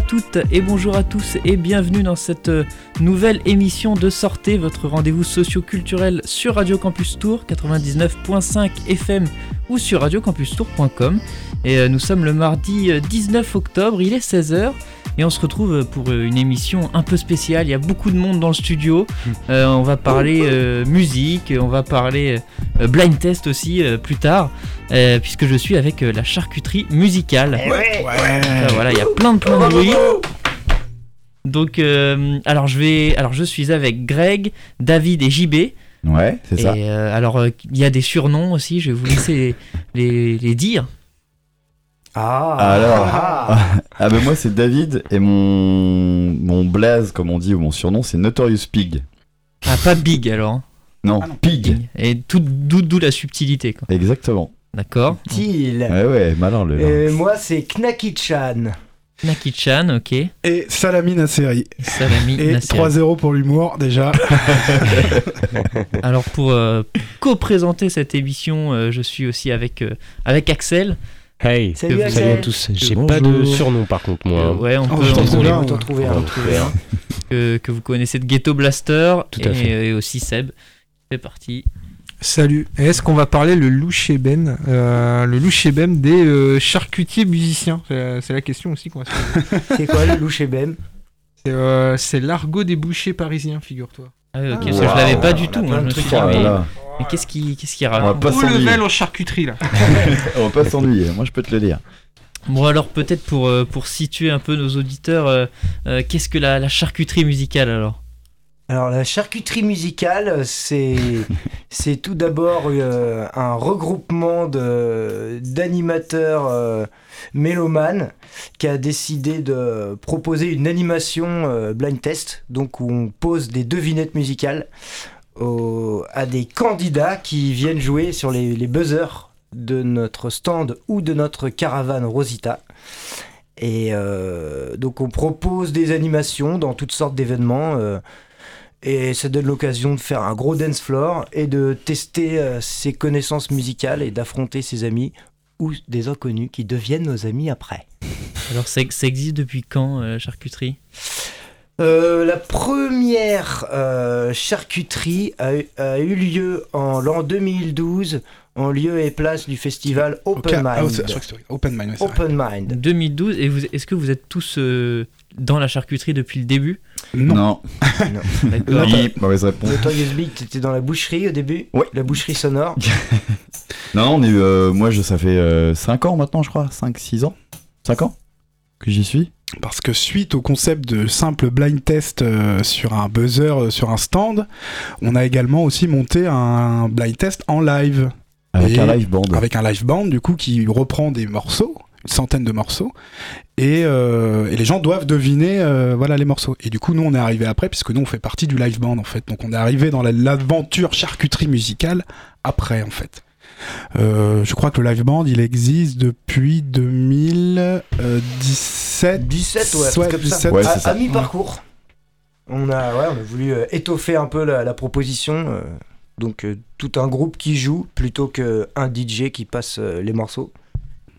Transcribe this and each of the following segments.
À toutes et bonjour à tous et bienvenue dans cette nouvelle émission de Sortez, votre rendez-vous socio-culturel sur Radio Campus Tour 99.5 FM ou sur radiocampustour.com. Et euh, nous sommes le mardi 19 euh, octobre, il est 16h et on se retrouve pour une émission un peu spéciale. Il y a beaucoup de monde dans le studio. on va parler musique, on va parler blind test aussi plus tard. Euh, puisque je suis avec euh, la charcuterie musicale. Eh ouais. voilà, il y a plein de plein de bruit. Donc, euh, alors je vais, alors je suis avec Greg, David et JB. Ouais, c'est ça. alors, il y a des surnoms aussi. Je vais vous laisser les, les, dire. Ah. Alors, ah, ah ben moi c'est David et mon mon blaze comme on dit ou mon surnom c'est Notorious Pig. Ah pas Big alors. Non, ah Pig. Et tout d'où la subtilité quoi. Exactement. D'accord. Til. Ouais, ouais, malin le. Et moi, c'est Knaki-chan. Knaki-chan, ok. Et Salami Nasseri. Salami Et 3-0 pour l'humour, déjà. Alors, pour euh, co-présenter cette émission, euh, je suis aussi avec, euh, avec Axel. Hey, salut, Axel. à tous. J'ai pas de surnom par contre, moi. ouais, on oh, peut, en trouver un. trouver un. que, que, vous connaissez de Ghetto Blaster Tout à fait. et aussi Seb. C'est parti. Salut. Est-ce qu'on va parler le louchébem, euh, le louchébem des euh, charcutiers musiciens? C'est la question aussi qu'on va se C'est quoi le louchébem euh, C'est l'argot des bouchers parisiens, figure-toi. Ah ok, je l'avais pas du tout. Moi, je me suis dit, mais, qu'est-ce qui, qu'est-ce qui raconte Tout level en charcuterie là? On va pas s'ennuyer. Moi, je peux te le dire. Bon alors peut-être pour, pour situer un peu nos auditeurs, qu'est-ce que la, la charcuterie musicale alors? Alors la charcuterie musicale, c'est c'est tout d'abord euh, un regroupement d'animateurs euh, mélomanes qui a décidé de proposer une animation euh, blind test, donc où on pose des devinettes musicales à des candidats qui viennent jouer sur les, les buzzers de notre stand ou de notre caravane Rosita. Et donc on propose des animations dans toutes sortes d'événements. Et ça donne l'occasion de faire un gros dance floor et de tester euh, ses connaissances musicales et d'affronter ses amis ou des inconnus qui deviennent nos amis après. Alors ça, existe depuis quand, la euh, charcuterie? Euh, la première charcuterie a, eu lieu en l'an 2012 en lieu et place du festival Open ah, Mind. Open Mind. Open Mind. 2012. Et est-ce que vous êtes tous dans la charcuterie depuis le début Non. non. oui, mauvaise réponse. Toi, tu étais dans la boucherie au début Oui. La boucherie sonore Non, on est, euh, moi, je, ça fait 5 euh, ans maintenant, je crois. 5, 6 ans 5 ans que j'y suis. Parce que suite au concept de simple blind test euh, sur un buzzer, sur un stand, on a également aussi monté un blind test en live. Avec un live band. Avec un live band, du coup, qui reprend des morceaux une centaine de morceaux. Et, euh, et les gens doivent deviner euh, voilà les morceaux. Et du coup nous on est arrivé après puisque nous on fait partie du live band en fait. Donc on est arrivé dans l'aventure charcuterie musicale après en fait. Euh, je crois que le live band il existe depuis 2017 17 ouais, comme ça. Ouais, à, mi parcours on a ouais, on a voulu étoffer un peu la, la proposition donc tout un groupe qui joue plutôt qu'un DJ qui passe les morceaux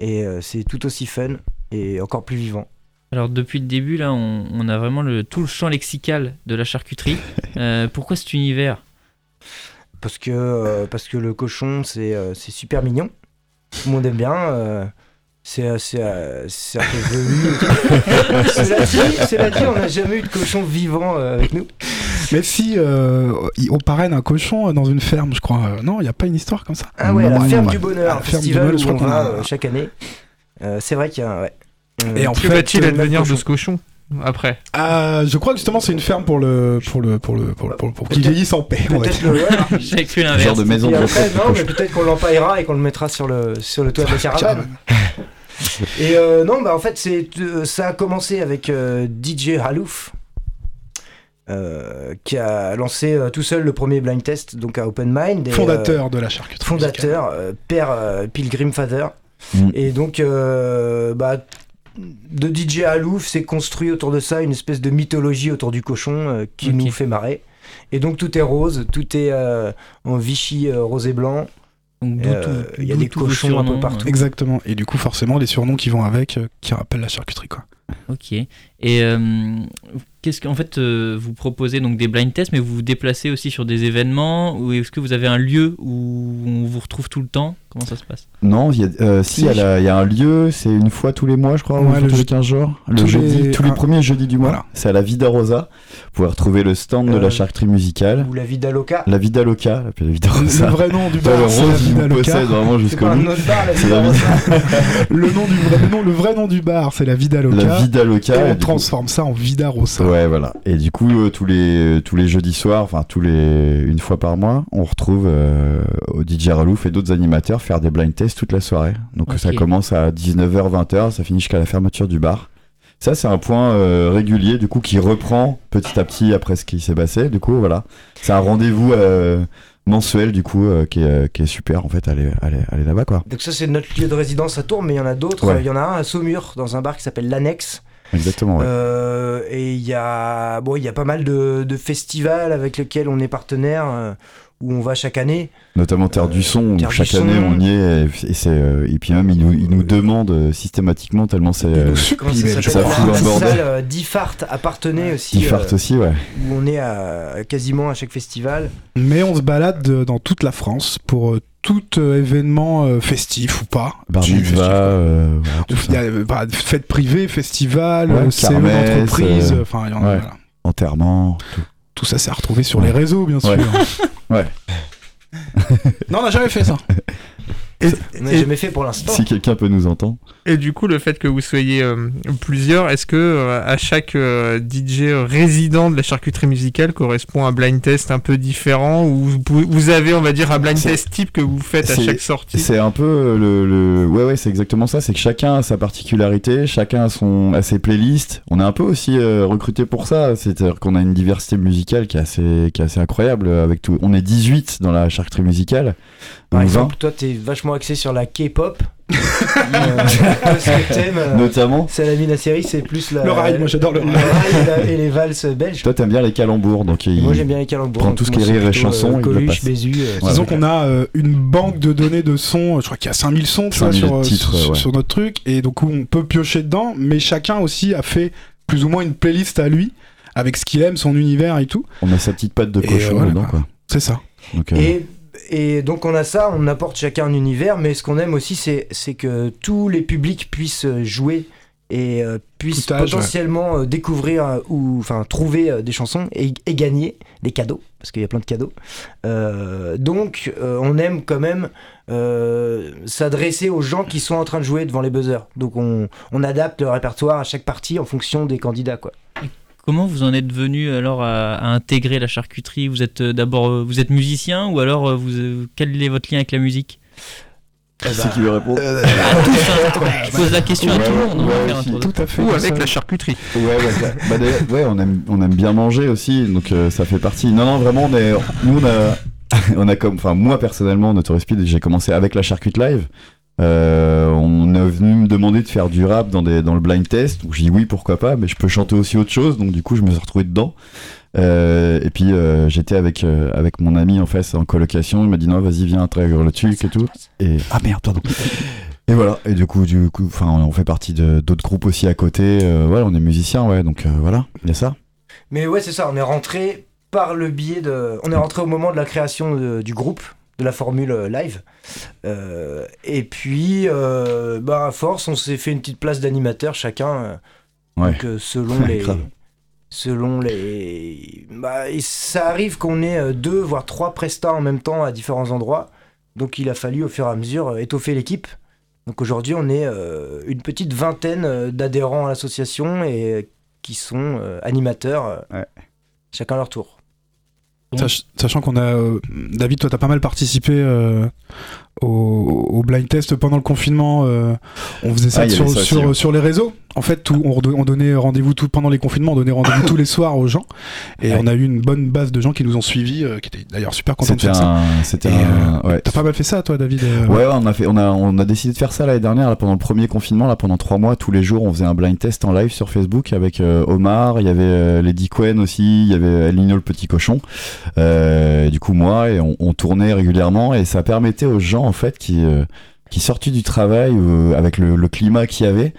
et euh, c'est tout aussi fun et encore plus vivant. Alors depuis le début, là, on, a vraiment le, tout le champ lexical de la charcuterie. Euh, pourquoi cet univers? Parce que, euh, parce que le cochon, c'est super mignon. Tout le monde aime bien. c'est assez un peu velu. cela, dit, on n'a jamais eu de cochon vivant avec nous. Mais si on parraine un cochon dans une ferme, je crois. non, il n'y a pas une histoire comme ça. Ah ouais, la ferme du bonheur, un festival où on va chaque année. Euh, c'est vrai qu'il y a. Ouais. Euh, Et en fait, va-t-il advenir de ce cochon après? Ah, Je crois que justement c'est une ferme pour le pour le pour le pour, pour, qu'il vieillisse en paix. Peut-être le J'ai cru l'inverse. Genre de maison de après, non, mais peut-être qu'on l'empaillera et qu'on le mettra sur le sur le toit de la caravane. et euh, non, bah en fait c'est ça a commencé avec DJ Halouf. Qui a lancé tout seul le premier blind test donc à Open Mind. fondateur de la charcuterie. Fondateur, père Pilgrim Father. Mm. Et donc, euh, bah, de DJ Alouf s'est construit autour de ça une espèce de mythologie autour du cochon euh, qui nous fait marrer. Et donc tout est rose, tout est euh, en Vichy rose et blanc. Il y a des cochons un peu partout. Exactement. Et du coup, forcément, les surnoms qui vont avec, qui rappellent la charcuterie, quoi. Ok. Et euh, qu'est-ce qu'en fait euh, vous proposez donc des blind tests, mais vous vous déplacez aussi sur des événements ou est-ce que vous avez un lieu où on vous retrouve tout le temps? Comment ça se passe Non, il y a, euh, si, y a la- il y, a un lieu, c'est une fois tous les mois, je crois, Ouais, ou le tous les je- 15 jours. Le tous jeudi, les- tous les premiers jeudis du mois. Voilà. C'est à la Vida Rosa. Vous pouvez retrouver le stand de Euh, la charcuterie musicale. Ou la Vida Loca. La Vida Loca, la Vida Le Rosa. vrai nom du bar, le c'est la Vida Loca. possède vraiment C'est jusqu'au pas un bout. autre bar, la C'est Vida la Rosa. Le nom du vrai nom, le vrai nom du bar, c'est la Vida Loca. La Vida Loca. et et on coup- transforme ça en Vida Rosa. Ouais, voilà. Et du coup, euh, tous les tous les jeudis soirs, enfin tous les une fois par mois, on retrouve euh, au DJ Ralouf et d'autres animateurs faire des blind tests toute la soirée. Donc ça commence à 19h, 20h, ça finit jusqu'à la fermeture du bar. Ça, c'est un point euh, régulier, du coup, qui reprend petit à petit après ce qui s'est passé. Du coup, voilà. C'est un rendez-vous euh, mensuel, du coup, euh, qui, est, qui est super, en fait, aller, aller, aller là-bas, quoi. Donc ça c'est notre lieu de résidence à Tours, mais il y en a d'autres. Ouais. Il y en a un à Saumur, dans un bar qui s'appelle l'Annexe. Exactement, ouais. Euh, et il y a bon, il y a pas mal de, de festivals avec lesquels on est partenaire, euh, où on va chaque année. Notamment Terre du Son, où Terre chaque Son. année on y est, et, c'est, euh, et puis même ils nous, ils nous demandent euh, systématiquement tellement c'est. Euh, ça ça fout la bordel. salle euh, d'Ifart appartenait aussi, ils euh, fartent aussi, ouais. où on est à, quasiment à chaque festival. Mais on se balade euh, dans toute la France pour euh, tout euh, événement euh, festif ou pas. Bar mitzvah, euh, euh, bah, fêtes privées, festivals, Ouais, euh, CE kermesse, d'entreprise, euh, enfin il y en a, ouais. voilà. Enterrement, tout. Tout ça s'est retrouvé sur Ouais. les réseaux, bien sûr. Ouais. Non, on n'a jamais fait ça. On n'a jamais fait pour l'instant. Si quelqu'un peut nous entendre. Et du coup, le fait que vous soyez euh, plusieurs, est-ce que euh, à chaque euh, DJ résident de la charcuterie musicale correspond un blind test un peu différent ou vous, avez, on va dire, un blind test type que vous faites à chaque sortie? C'est un peu le, le- ouais ouais c'est exactement ça. C'est que chacun a sa particularité chacun a son a ses playlists. On est un peu aussi euh, recruté pour ça. C'est-à-dire qu'on a une diversité musicale qui est assez qui est assez incroyable avec tout. On est 18 dans la charcuterie musicale. Par exemple, toi, t'es vachement axé sur la K-pop. Euh, ce que t'aimes, 20, euh, notamment c'est la la série, c'est plus la. Le rail, moi, j'adore le le rail. et, la- et les valses belges. toi t'aimes bien les calembours donc il- Moi j'aime bien les calembours. donc tout ce moi, qui est c'est rire et plutôt, chanson, euh, il le Coluche, passe. Bézu. euh, Ouais, Disons ouais. qu'on a euh, une banque de données de sons, je crois qu'il y a 5000 sons tu vois, 5000 sur, euh, titres, sur, ouais. sur notre truc, et donc on peut piocher dedans, mais chacun aussi a fait plus ou moins une playlist à lui, avec ce qu'il aime, son univers et tout. on a sa petite patte de Et, cochon euh, voilà, dedans quoi. quoi C'est ça. donc euh, Et, et donc on a ça, on apporte chacun un univers, mais ce qu'on aime aussi, c'est que tous les publics puissent jouer et euh, puissent âge, potentiellement euh, découvrir euh, ou enfin trouver euh, des chansons et, et gagner des cadeaux, parce qu'il y a plein de cadeaux. Euh, donc euh, on aime quand même euh, s'adresser aux gens qui sont en train de jouer devant les buzzers. Donc on, on adapte le répertoire à chaque partie en fonction des candidats. Quoi. Comment vous en êtes venu alors à, à intégrer la charcuterie? Vous êtes euh, d'abord euh, vous êtes musicien ou alors euh, vous quel est votre lien avec la musique? C'est qui veut répondre Euh, Je pose la question à tout le monde. ouais, de- Tout à fait. Ou avec ça. la charcuterie Ouais, ouais, ça- bah, ouais, on aime, on aime bien manger aussi, donc euh, ça fait partie. Non, non, vraiment, on est, nous, on a, on a comme, enfin, moi personnellement, Notorious Speed, j'ai commencé avec la charcute live. Euh, on est venu me demander de faire du rap dans, des, dans le blind test. Donc j'ai dit oui, pourquoi pas, mais je peux chanter aussi autre chose. Donc du coup, je me suis retrouvé dedans. Euh, et puis euh, j'étais avec, euh, avec mon ami en face en colocation. Il m'a dit non, vas-y, viens, intègre le truc et tout. Et ah merde, pardon. Et voilà. Et du coup, du coup, enfin, on fait partie de- d'autres groupes aussi à côté. Euh, voilà, on est musiciens, ouais. Donc euh, voilà, il y a ça. Mais ouais, c'est ça, on est rentré par le biais de. On est rentré au moment de la création de- du groupe, de la formule euh, live. Euh, et puis, euh, bah, à force, on s'est fait une petite place d'animateur chacun. Ouais. Donc, selon les. Selon les. Bah, ça arrive qu'on ait deux, voire trois prestats en même temps à différents endroits. Donc, il a fallu au fur et à mesure étoffer l'équipe. Donc, aujourd'hui, on est une petite vingtaine d'adhérents à l'association et qui sont animateurs, Ouais. chacun leur tour. Sach- sachant qu'on a. euh, David, toi, t'as pas mal participé euh, au, au blind test pendant le confinement. euh, on faisait ça, Ah, sur, ça aussi, sur, les réseaux. En fait, tout, on, donnait rendez-vous tout, pendant les confinements, on donnait rendez-vous tous les soirs aux gens. Et Ouais. on a eu une bonne base de gens qui nous ont suivis, euh, qui étaient d'ailleurs super contents de faire ça. un, c'était ouais. T'as pas mal fait ça, toi, David euh, Ouais, on a fait, on a, on a décidé de faire ça l'année dernière, là, pendant le premier confinement, là, pendant trois mois, tous les jours, on faisait un blind test en live sur Facebook avec euh, Omar, il y avait euh, Lady Quen aussi, il y avait Lino le petit cochon, euh, du coup moi, et on, on tournait régulièrement, et ça permettait aux gens en fait qui, euh, qui sortaient du travail euh, avec le, climat qu'il y avait,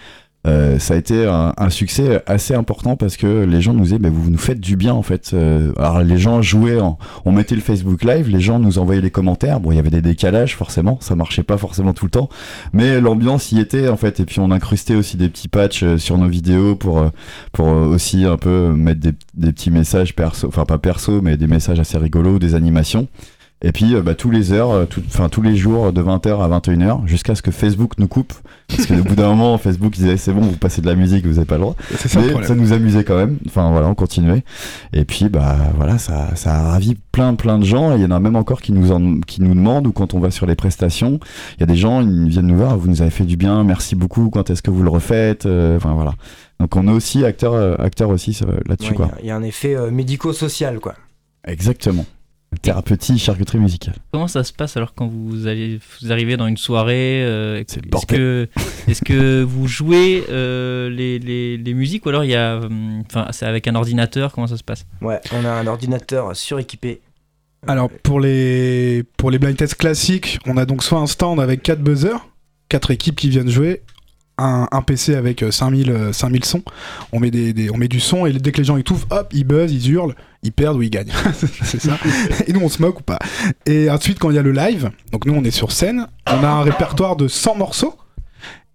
euh, ça a été un, succès assez important parce que les gens nous disaient, bah, vous nous faites du bien en fait. Alors les gens jouaient, en- on mettait le Facebook Live, les gens nous envoyaient les commentaires. Bon, il y avait des décalages forcément, ça marchait pas forcément tout le temps, mais l'ambiance y était en fait. Et puis on incrustait aussi des petits patchs sur nos vidéos pour pour aussi un peu mettre des, des petits messages perso, enfin pas perso, mais des messages assez rigolos, des animations. Et puis euh, bah, tous les heures, euh, enfin tous les jours de 20h à 21h, jusqu'à ce que Facebook nous coupe. Parce qu'au bout d'un moment, Facebook disait c'est bon, vous passez de la musique, vous avez pas le droit. C'est ça Mais ça nous amusait quand même. Enfin voilà, on continuait. Et puis bah voilà, ça, ça a ravi plein plein de gens. Et il y en a même encore qui nous en, qui nous demandent ou quand on va sur les prestations, il y a des gens ils viennent nous voir. Vous nous avez fait du bien, merci beaucoup. Quand est-ce que vous le refaites Euh, Enfin voilà. Donc on est aussi acteur acteur aussi là-dessus Ouais, Il quoi. y a- il y, a un effet euh, médico-social, quoi. Exactement. Thérapeutique, charcuterie musicale. Comment ça se passe alors quand vous allez vous arrivez dans une soirée euh, C'est le Est-ce bordel. que est-ce que vous jouez euh, les, les, les musiques ou alors il y a hum, enfin c'est avec un ordinateur comment ça se passe? Ouais, on a un ordinateur suréquipé. Alors pour les pour les blind tests classiques, on a donc soit un stand avec 4 buzzers, 4 équipes qui viennent jouer, un, un PC avec euh, 5000 euh, 5000 sons. On met des, des- on met du son et dès que les gens ils touffent, hop, ils buzzent, ils hurlent, ils perdent ou ils gagnent. c'est ça. Et nous on se moque ou pas. Et ensuite quand il y a le live, donc nous on est sur scène, on a un répertoire de 100 morceaux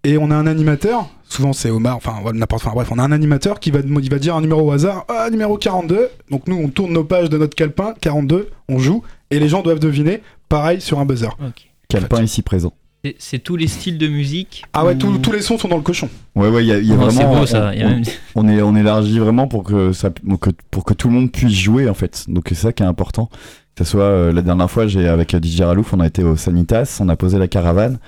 et on a un animateur, souvent c'est Omar, enfin voilà, n'importe enfin bref, on a un animateur qui va il va dire un numéro au hasard, ah numéro 42. Donc nous on tourne nos pages de notre calepin 42, on joue et les gens doivent deviner pareil sur un buzzer. Ok. Calepin ici présent. C'est- tous les styles de musique Ah ouais, ou- tous- tous les sons sont dans le cochon. Ouais ouais, il y a, il y a Oh, c'est vraiment. beau ça. on- il y a on- même- on est on élargit vraiment pour que ça que, pour que tout le monde puisse jouer en fait donc c'est ça qui est important que ce soit euh, la dernière fois j'ai avec euh, DJ Ralouf on a été au Sanitas on a posé la caravane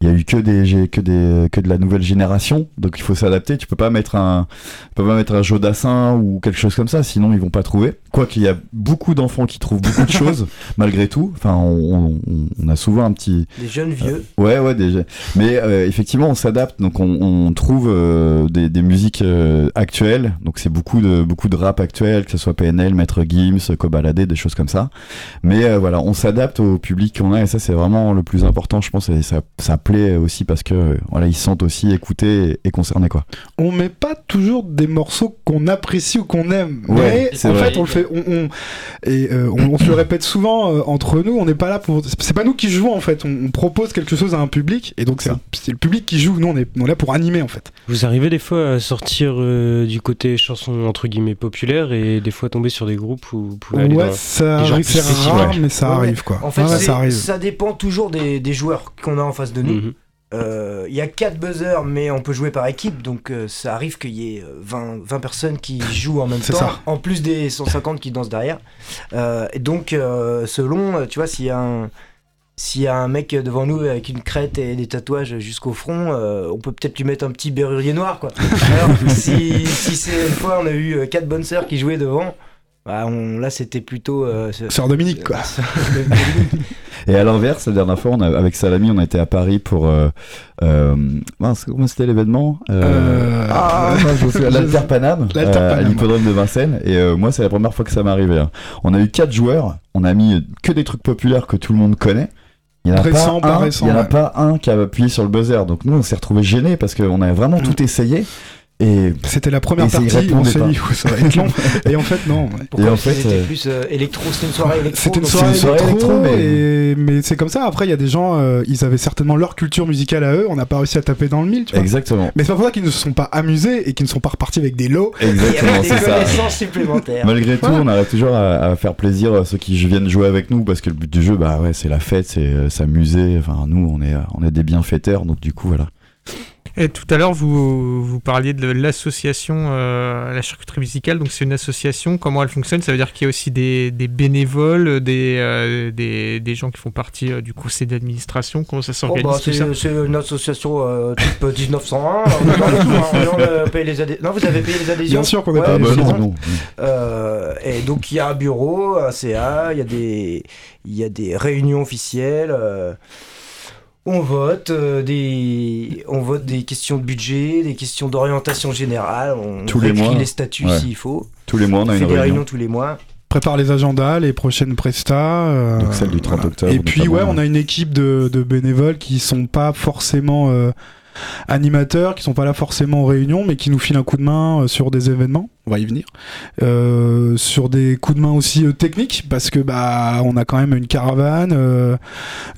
il y a eu que des que des que de la nouvelle génération donc il faut s'adapter tu peux pas mettre un tu peux pas mettre un Jodassin ou quelque chose comme ça sinon ils vont pas trouver quoi qu'il y a beaucoup d'enfants qui trouvent beaucoup de choses malgré tout enfin on, on, on a souvent un petit Des jeunes vieux. Ouais, ouais, déjà. Mais euh, effectivement, on s'adapte. Donc, on, on trouve euh, des, des musiques euh, actuelles. Donc, c'est beaucoup de beaucoup de rap actuel, que ce soit PNL, Maître Gims, Kobalade, des choses comme ça. Mais euh, voilà, on s'adapte au public qu'on a, et ça, c'est vraiment le plus important, je pense. Et ça, ça plaît aussi parce que euh, voilà, ils se sentent aussi écoutés et, concernés, quoi. On met pas toujours des morceaux qu'on apprécie ou qu'on aime. Ouais, mais en vrai. fait, on le fait. On, on- et euh, on, on se le répète souvent euh, entre nous. On n'est pas là pour. C'est pas nous qui jouons en fait. On, on propose quelque chose à un public et donc c'est le public qui joue. Nous, on est, on est là pour animer en fait. Vous arrivez des fois à sortir euh, du côté chanson entre guillemets populaire et des fois tomber sur des groupes où vous pouvez aller Ouais, dans... ça arrive. C'est rare, ouais. mais ça Ouais, arrive quoi. En fait, ouais, ça arrive. ça dépend toujours des, des joueurs qu'on a en face de nous. Euh, Il y a 4 buzzers, mais on peut jouer par équipe, donc euh, ça arrive qu'il y ait euh, 20, 20 personnes qui jouent en même temps, ça. en plus des 150 qui dansent derrière. Euh, et donc, selon, tu vois, s'il y a un. S'il y a un mec devant nous avec une crête et des tatouages jusqu'au front, euh, on peut peut-être lui mettre un petit berrurier noir, quoi. Alors, si, si c'est une fois on a eu quatre bonnes sœurs qui jouaient devant, bah, on, là c'était plutôt. euh, Sœur Dominique quoi. Et à l'inverse, la dernière fois, on a, avec Salami, on a été à Paris pour. Euh, euh, mince, comment c'était l'événement Euh, Ah, je me souviens, l'Alter Paname, euh, à l'hippodrome de Vincennes. Et euh, moi, c'est la première fois que ça m'est arrivé. hein. On a eu quatre joueurs. On a mis que des trucs populaires que tout le monde connaît. Il n'y en, a Récent, pas un- récent, il y en a ouais. pas un qui a appuyé sur le buzzer. Donc nous, on s'est retrouvés gênés parce qu'on avait vraiment Mm. tout essayé. Et, C'était la première Et partie. On s'est dit, ça va être long. et en fait, non. Pourquoi Et en fait, c'était euh, plus euh, électro, c'était une soirée électro. C'était une soirée, une soirée électro, électro, mais- et- mais c'est comme ça. Après, il y a des gens, euh, ils avaient certainement leur culture musicale à eux. On n'a pas réussi à taper dans le mille, tu vois. exactement. Mais c'est pas pour ça qu'ils ne se sont pas amusés et qu'ils ne sont pas repartis avec des lots. Exactement, avait des ça. connaissances supplémentaires. Malgré tout, on arrive toujours à, à faire plaisir à ceux qui viennent jouer avec nous parce que le but du jeu, bah ouais, c'est la fête, c'est euh, s'amuser. Enfin, nous, on est, euh, on est des bienfaiteurs, donc du coup, voilà. Et tout à l'heure, vous, vous parliez de l'association, euh, la charcuterie musicale. Donc, c'est une association. Comment elle fonctionne? Ça veut dire qu'il y a aussi des, des bénévoles, des, euh, des, des gens qui font partie euh, du conseil d'administration. Comment ça Oh, s'organise bah, c'est une association euh, type 1901. on hein. paye les Non, vous avez payé les adhésions? Bien sûr qu'on a Ouais, payé bah les non. Euh, et donc il y a un bureau, un CA, il y a des, il y a des réunions officielles. On vote euh, des, on vote des questions de budget, des questions d'orientation générale. On Tous les mois. les statuts Ouais. s'il faut. Tous les mois, on On a fait une des réunion. réunions tous les mois. Prépare les agendas, les prochaines prestas. euh, Donc celle du 30 octobre, Et puis, ouais, on a une équipe de, de bénévoles qui sont pas forcément. euh, animateurs qui sont pas là forcément en réunion, mais qui nous filent un coup de main euh, sur des événements. On va y venir. Euh, sur des coups de main aussi euh, techniques, parce que bah on a quand même une caravane, euh,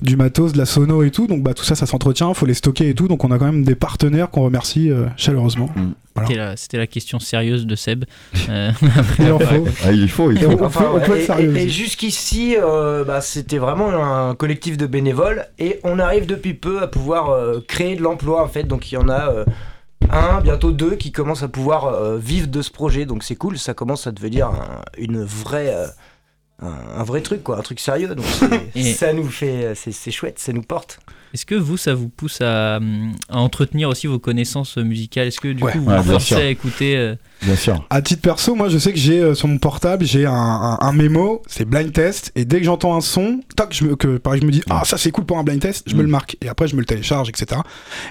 du matos, de la sono et tout. Donc bah tout ça, ça s'entretient. Faut les stocker et tout. Donc on a quand même des partenaires qu'on remercie chaleureusement. Voilà. C'était la, c'était la question sérieuse de Seb. Euh, faut. Ah, il faut, il Et faut. on- peut- on peut être et- sérieux et, et aussi. jusqu'ici, euh, bah, c'était vraiment un collectif de bénévoles et on arrive depuis peu à pouvoir euh, créer de l'emploi en fait. Donc il y en a euh, un, bientôt deux qui commencent à pouvoir euh, vivre de ce projet. Donc c'est cool, ça commence à devenir un- une vraie, euh, un, vrai truc quoi, un truc sérieux. Donc Et- ça nous fait, c'est chouette, ça nous porte. Est-ce que vous, ça vous pousse à, hum, à entretenir aussi vos connaissances musicales? Est-ce que du Ouais. coup, vous Ouais, vous forcez à écouter euh, Bien sûr. À titre perso, moi je sais que j'ai euh, sur mon portable, j'ai un, un, un mémo, c'est blind test, et dès que j'entends un son, tac, je me, que, pareil, je me dis, ah ça c'est cool pour un blind test, je me Mm. le marque, et après je me le télécharge, etc.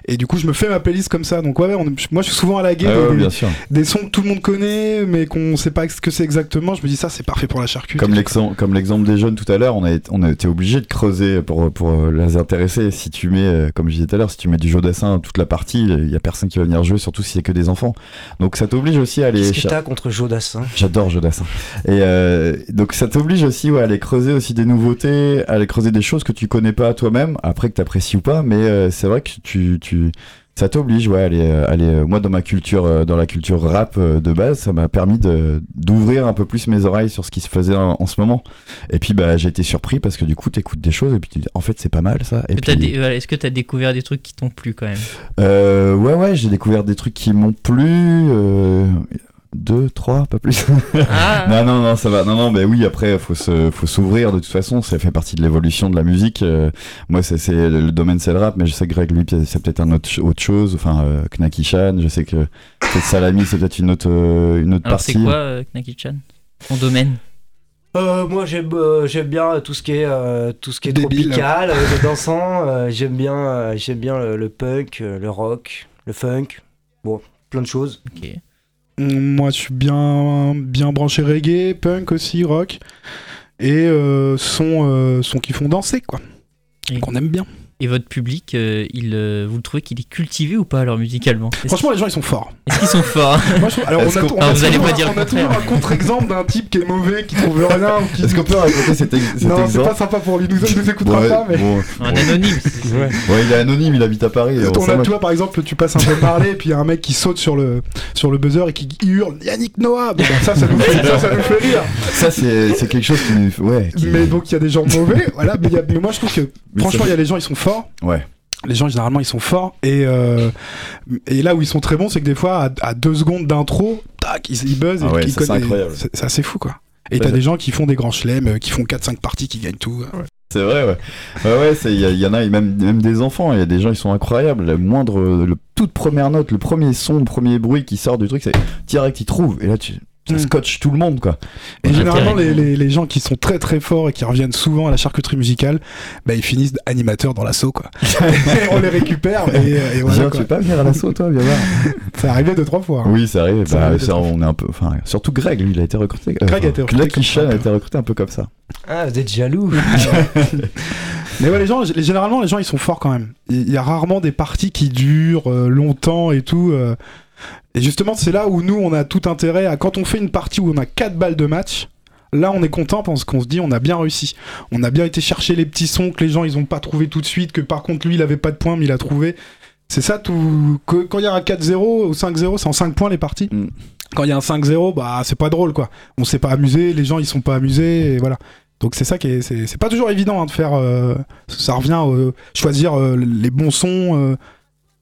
Et du coup je me fais ma playlist comme ça, donc ouais, on- moi je suis souvent à la guerre Ah ouais, des, bien sûr. des sons que tout le monde connaît, mais qu'on sait pas ce que c'est exactement, je me dis ça c'est parfait pour la charcuterie. Comme l'exemple, comme l'exemple des jeunes tout à l'heure, on a, été- on a été obligé de creuser pour, pour euh, les intéresser. Si tu mets, euh, comme je disais tout à l'heure, si tu mets du Jodassin toute la partie, il y a personne qui va venir jouer, surtout s'il y a que des enfants. Donc ça t'oblige aussi à aller Qu'est-ce que t'as contre Jodassin J'adore Jodassin. Et euh, donc ça t'oblige aussi ouais, à aller creuser aussi des nouveautés, à aller creuser des choses que tu connais pas toi-même, après que t'apprécies ou pas, mais euh, c'est vrai que tu, tu ça t'oblige ouais, à aller, euh, aller euh, moi dans ma culture, euh, dans la culture rap de base, ça m'a permis de d'ouvrir un peu plus mes oreilles sur ce qui se faisait en, en ce moment. Et puis bah j'ai été surpris parce que du coup t'écoutes des choses et puis tu dis, en fait c'est pas mal ça. Et que t'as puis, dé- voilà, Est-ce que tu as découvert des trucs qui t'ont plu quand même? Euh, ouais ouais j'ai découvert des trucs qui m'ont plu. Euh, deux, trois, pas plus. Ah Non, non, non, ça va. Non, non, mais oui, après, faut se, faut s'ouvrir de toute façon. Ça fait partie de l'évolution de la musique. Euh, moi, c'est, c'est le domaine, c'est le rap, mais je sais que Greg, lui, c'est peut-être un autre, autre chose. Enfin, euh, Knacky Chan, je sais que peut-être Salami, c'est peut-être une autre, euh, une autre Alors partie. c'est quoi, euh, Knaki-chan Ton domaine? Euh, moi j'aime euh, j'aime bien tout ce qui est euh, tout ce qui est Débile. tropical, euh, le dansant. euh, j'aime bien euh, j'aime bien le, le punk, euh, le rock, le funk. Bon, plein de choses. Ok. Moi, je suis bien, bien branché reggae, punk aussi, rock, et euh, sons, euh, sons qui font danser, quoi. Et- Qu'on aime bien. Et votre public, euh, il, euh, vous le trouvez qu'il est cultivé ou pas alors musicalement? Franchement, les gens, ils sont forts. Est-ce qu'ils sont forts? Moi, je trouve- alors, on a, qu'on- on a Alors, vous allez toujours, pas dire le on a toujours contraire. un contre-exemple d'un type qui est mauvais, qui trouve rien, ou qui... Est-ce qu'on peut raconter cet, ex- cet Non, c'est exemple pas sympa pour lui, nous, il nous écoutera Ouais, pas, mais... bon, Un anonyme Ouais. ouais, il est anonyme, il habite à Paris. on a, tu vois, par exemple, tu passes un peu parler, et puis il y a un mec qui saute sur le, sur le buzzer et qui hurle Yannick Noah Bon, bah, ça, ça nous fait, ça, ça nous fait rire. Ça, c'est, c'est quelque chose qui, nous- ouais, qui- Mais donc, il y a des gens mauvais, voilà. Mais, il y a- mais moi, je trouve que, franchement, il y a des gens, ils sont forts. Ouais. Les gens, généralement, ils sont forts. Et, euh, et là où ils sont très bons, c'est que des fois, à, à deux secondes d'intro, tac, ils, ils buzzent. Ah et ouais, qu'ils ça, c'est connaissent- incroyable. C'est c'est assez fou, quoi. Et t'as des gens qui font des grands chelems, euh, qui font 4-5 parties, qui gagnent tout. C'est vrai, ouais. Ouais, il y, en a, même, même des enfants, il y a des gens, ils sont incroyables. La moindre, le toute première note, le premier son, le premier bruit qui sort du truc, c'est direct, ils trouvent. Et là, tu, ça Mm. scotche tout le monde, quoi. Et généralement, les, les, les gens qui sont très très forts et qui reviennent souvent à la charcuterie musicale, bah, ils finissent animateurs dans l'assaut, quoi. On les récupère et, et voilà, Viens, tu quoi. veux pas venir à l'assaut, toi, viens voir. C'est arrivé deux, trois fois. hein. Oui, ça arrive. Ça Bah, arrive on est un peu, enfin, surtout Greg, lui, il a été recruté. euh, Greg a été recruté ça, a un été recruté un peu comme ça. Ah, vous êtes jaloux. Mais ouais, les gens, les- généralement, les gens, ils sont forts quand même. Il y a rarement des parties qui durent euh, longtemps et tout. Euh. Et justement, c'est là où nous, on a tout intérêt à. Quand on fait une partie où on a 4 balles de match, là, on est content parce qu'on se dit, on a bien réussi. On a bien été chercher les petits sons que les gens, ils ont pas trouvé tout de suite, que par contre, lui, il avait pas de points, mais il a trouvé. C'est ça tout. Quand il y a un 4-0 ou 5-0, c'est en 5 points les parties. Mm. Quand il y a un 5-0, bah, c'est pas drôle, quoi. On s'est pas amusé, les gens, ils sont pas amusés, et voilà. Donc c'est ça qui est, c'est, c'est pas toujours évident hein, de faire. euh, ça revient à choisir euh, les bons sons euh,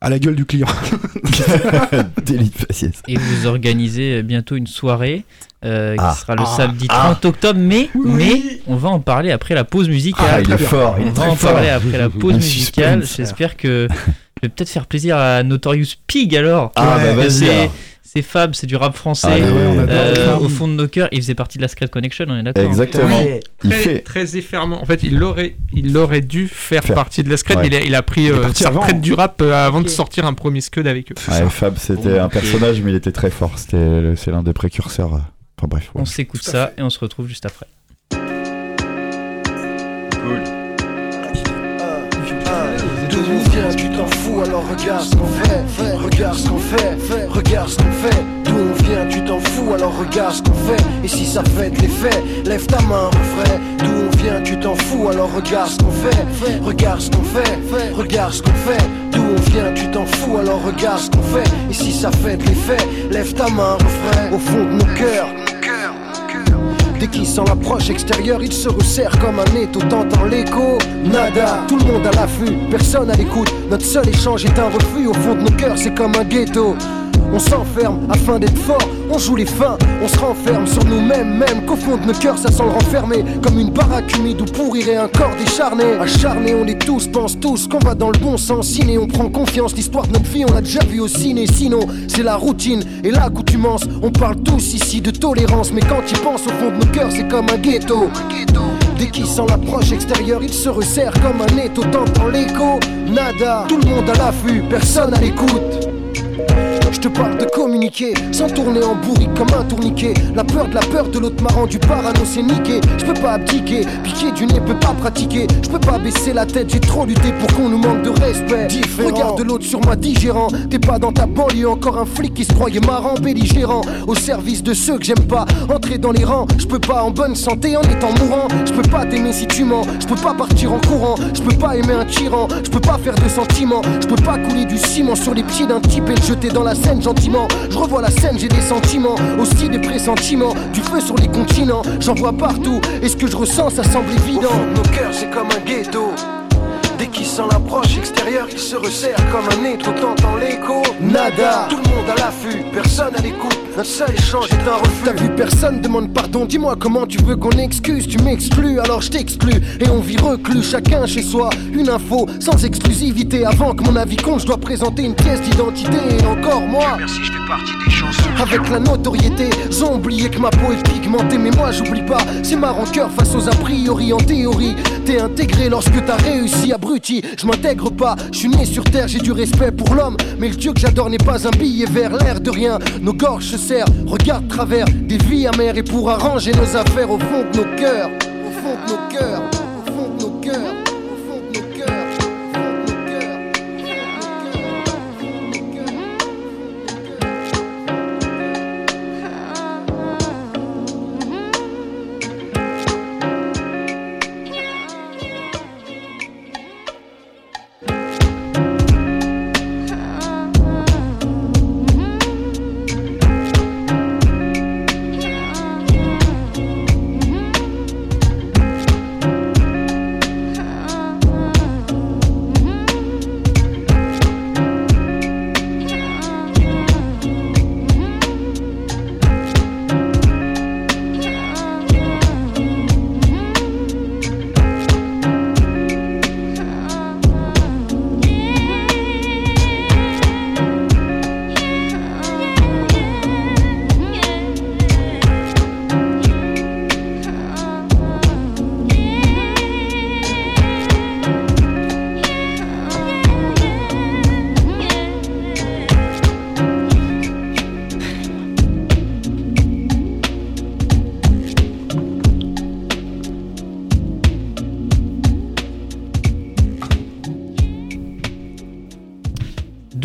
à la gueule du client. Délit de faciès. Et vous organisez bientôt une soirée euh, qui Ah. sera le Ah. samedi Ah. 30 octobre, mais, Oui. mais on va en parler après la pause musicale. Ah, il est fort, il on est va très en fort. parler après la pause Un musicale. J'espère que je vais peut-être faire plaisir à Notorious Pig alors. Ah, bah, vas-y, c'est, Fab, c'est du rap français. Allez, ouais, on adore. Euh, au fond de nos cœurs, il faisait partie de la Secret Connection, on est d'accord hein. Exactement. Il très, fait. très effermant. En fait, il aurait, il aurait dû faire, Faire. partie de la Scred, Ouais. mais il a, il a pris euh, sa retraite du rap euh, avant de sortir un premier Scud avec eux. Ouais, Fab, c'était un personnage, mais il était très fort. C'était, le- c'est l'un des précurseurs. euh, Enfin bref. ouais. On s'écoute ça et on se retrouve juste après. D'où on vient, tu t'en fous, alors regarde ce qu'on fait, regarde ce qu'on fait, regarde ce qu'on fait. D'où on vient, tu t'en fous, alors regarde ce qu'on fait. Et si ça fait de l'effet, lève ta main, refrain. D'où on vient, tu t'en fous, alors regarde ce qu'on fait, regarde ce qu'on fait, fait, regarde ce qu'on fait. D'où on vient, tu t'en fous, alors regarde ce qu'on fait. Et si ça fait de l'effet, lève ta main, refrain. Au fond de nos cœurs. Dès qu'il sent l'approche extérieure, il se resserre comme un étau, t'entends l'écho. Nada, tout le monde à l'affût, personne à l'écoute. Notre seul échange est un refus. Au fond de nos cœurs, c'est comme un ghetto. On s'enferme afin d'être fort, on joue les fins, on se renferme sur nous-mêmes, même qu'au fond de nos cœurs ça sent le renfermer, comme une baraque humide où pourrirait un corps décharné. Acharné, on est tous, pense tous qu'on va dans le bon sens, ciné, on prend confiance, l'histoire de notre vie on l'a déjà vu au ciné, sinon c'est la routine et l'accoutumance. On parle tous ici de tolérance, mais quand il pense au fond de nos cœurs c'est comme un ghetto. Dès qu'il sent l'approche extérieure, il se resserre comme un étau, t'entends l'écho. Nada, tout le monde à l'affût, personne à l'écoute. Je te parle de communiquer, sans tourner en bourrique comme un tourniquet. La peur de la peur de l'autre m'a rendu parano, c'est niqué. Je peux pas abdiquer, piquer du nez, peux pas pratiquer. Je peux pas baisser la tête, j'ai trop lutté pour qu'on nous manque de respect. Regarde l'autre sur moi digérant. T'es pas dans ta banlieue, encore un flic qui se croyait marrant, belligérant. Au service de ceux que j'aime pas, entrer dans les rangs. Je peux pas en bonne santé en étant mourant. Je peux pas t'aimer si tu mens. Je peux pas partir en courant. Je peux pas aimer un tyran. Je peux pas faire de sentiments. Je peux pas couler du ciment sur les pieds d'un type et le jeter dans la scène gentiment. Je revois la scène, j'ai des sentiments, aussi des pressentiments. Du feu sur les continents, j'en vois partout. Et ce que je ressens, ça semble évident. Au fond nos cœurs, c'est comme un ghetto. Dès qu'il sent l'approche extérieure, il se resserre comme un étau, t'entends l'écho. Nada, tout le monde à l'affût, personne à l'écoute. Notre seul échange est un refus. T'as vu personne demande pardon, dis-moi comment tu veux qu'on excuse. Tu m'exclus, alors je t'exclus. Et on vit reclus, chacun chez soi. Une info sans exclusivité. Avant que mon avis compte, je dois présenter une pièce d'identité. Et encore moi. Merci, je fais partie des chansons. Avec la notoriété, ils ont oublié que ma peau est pigmentée. Mais moi, j'oublie pas, c'est ma rancœur face aux a priori. En théorie, t'es intégré lorsque t'as réussi, Je m'intègre pas, je suis né sur terre, j'ai du respect pour l'homme. Mais le dieu que j'adore n'est pas un billet vert, l'air de rien. Nos gorges se serrent, regarde travers des vies amères. Et pour arranger nos affaires au fond de nos cœurs, au fond de nos cœurs, au fond de nos cœurs.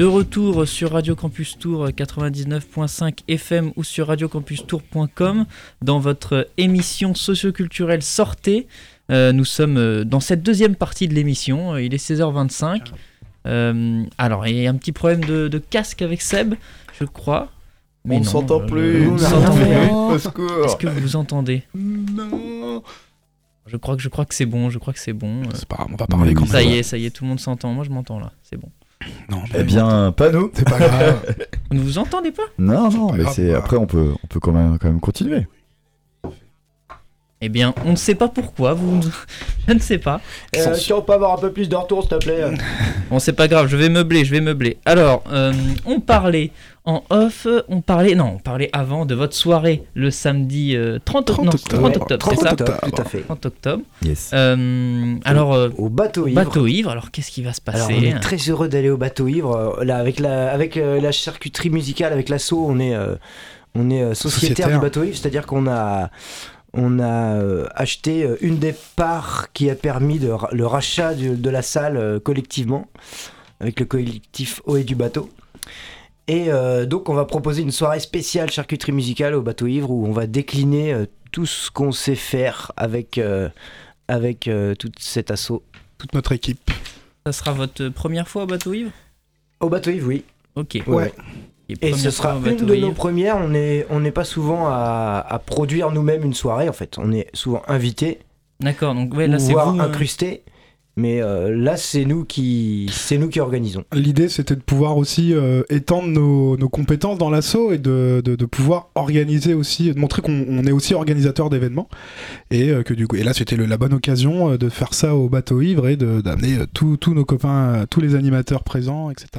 De retour sur Radio Campus Tour 99.5 FM ou sur radiocampustour.com dans votre émission socioculturelle Sortez. Euh, nous sommes euh, dans cette deuxième partie de l'émission. Euh, Il est 16h25. Euh, alors, il y a un petit problème de, de casque avec Seb, je crois. On ne non, s'entend plus. on ne s'entend plus. Est-ce que vous vous entendez? Non. Je crois que je crois que c'est bon. Je crois que c'est bon. C'est pas on va parler quand Ça même. y est, ça y est, tout le monde s'entend. Moi, je m'entends là. C'est bon. Non, Eh bien, pas nous. c'est pas grave. Vous ne vous entendez pas? Non, non, pas mais grave, c'est après on peut, on peut quand même, quand même continuer. Eh bien, on ne sait pas pourquoi. Vous, je ne sais pas. Euh, si on peut avoir un peu plus de retour, s'il te plaît. Bon, c'est pas grave, je vais meubler, je vais meubler. Alors, euh, on parlait en off, on parlait, non, on parlait avant de votre soirée le samedi euh, 30, 30 non, octobre. 30 octobre, c'est 30 ça octobre, octobre. tout à fait. 30 octobre. Yes. Euh, alors, euh, Au bateau ivre. bateau ivre, alors qu'est-ce qui va se Alors passer on est très heureux d'aller au bateau ivre. Là, avec la, avec euh, la charcuterie musicale, avec l'assaut, on est, euh, on est euh, sociétaire, Sociétaire. du bateau ivre, c'est-à-dire qu'on a, on a euh, acheté euh, une des parts qui a permis de le rachat du- de la salle euh, collectivement, avec le collectif et du bateau. Et euh, donc on va proposer une soirée spéciale charcuterie musicale au bateau ivre où on va décliner tout ce qu'on sait faire avec, euh, avec euh, tout cet assaut. Toute notre équipe. Ça sera votre première fois au bateau ivre? Au bateau ivre, oui. Ok. Ouais. Et première ce sera une de nos premières. On n'est on n'est pas souvent à, à produire nous-mêmes une soirée en fait. On est souvent invité, D'accord, donc ouais, là c'est vous. euh, incrusté. Mais euh, là, c'est nous qui, c'est nous qui organisons. L'idée, c'était de pouvoir aussi euh, étendre nos, nos compétences dans l'assaut et de, de, de pouvoir organiser aussi, de montrer qu'on on est aussi organisateur d'événements. Et euh, que du coup, et là, c'était la bonne occasion de faire ça au bateau ivre et de- d'amener tous tous nos copains, tous les animateurs présents, etc.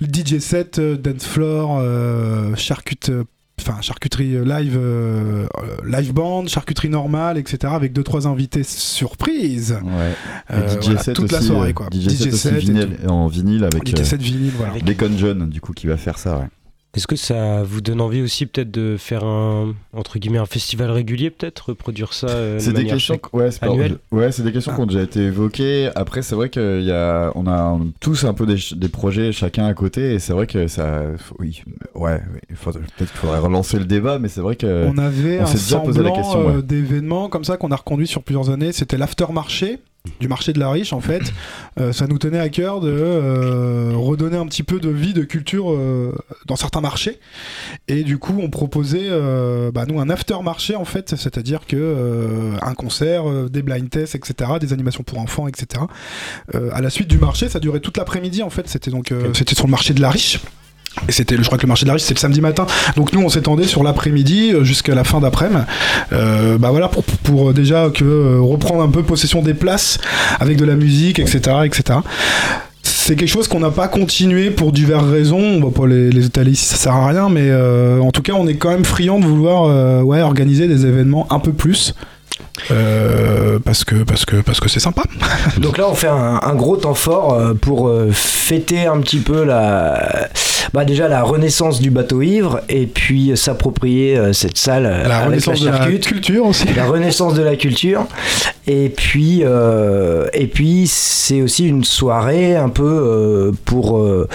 Le DJ set, euh, dance floor, euh, charcute. euh, Enfin, charcuterie live, live band, charcuterie normale, etc. Avec deux trois invités surprises. Ouais. Et DJ voilà, set toute la soirée quoi. DJ, set aussi set et vinyle, en vinyle avec. DJ set vinyle, voilà. John, du coup, qui va faire ça, ouais. Est-ce que ça vous donne envie aussi peut-être de faire un entre guillemets un festival régulier peut-être reproduire ça euh, de C'est des manière questions, chaque- ouais, c'est pas- annuelle ouais, c'est des questions qui ont déjà été évoquées. Après, c'est vrai qu'il y a, on a tous un peu des, projets chacun à côté, et c'est vrai que ça, oui, ouais, faut- peut-être qu'il faudrait relancer le débat, mais c'est vrai que On avait on un s'est déjà posé la semblant question, euh, ouais. d'événements comme ça qu'on a reconduit sur plusieurs années. C'était l'aftermarché du marché de la riche en fait. Euh, ça nous tenait à cœur de euh, redonner un petit peu de vie, de culture euh, dans certains marchés. Et du coup, on proposait, bah, nous, un aftermarché en fait, c'est-à-dire que euh, un concert, des blind tests, etc., des animations pour enfants, etc. À la suite du marché, ça durait toute l'après-midi en fait. C'était donc, c'était sur le marché de la riche. Et c'était, je crois que le marché de la riche, c'est le samedi matin. Donc nous, on s'étendait sur l'après-midi euh, jusqu'à la fin d'après-midi. Euh, bah voilà, pour, pour, euh, déjà que reprendre un peu possession des places avec de la musique, etc., etc. C'est quelque chose qu'on n'a pas continué pour diverses raisons. On va pas les, les étaler ici, ça sert à rien, mais en tout cas, on est quand même friand de vouloir ouais, organiser des événements un peu plus. Parce que parce que parce que c'est sympa. Donc là, on fait un, un gros temps fort pour fêter un petit peu la, bah déjà la renaissance du bateau ivre et puis euh, s'approprier euh, cette salle euh, La avec renaissance de la culture aussi. la renaissance de la culture. Et puis euh, et puis c'est aussi une soirée un peu euh, pour euh,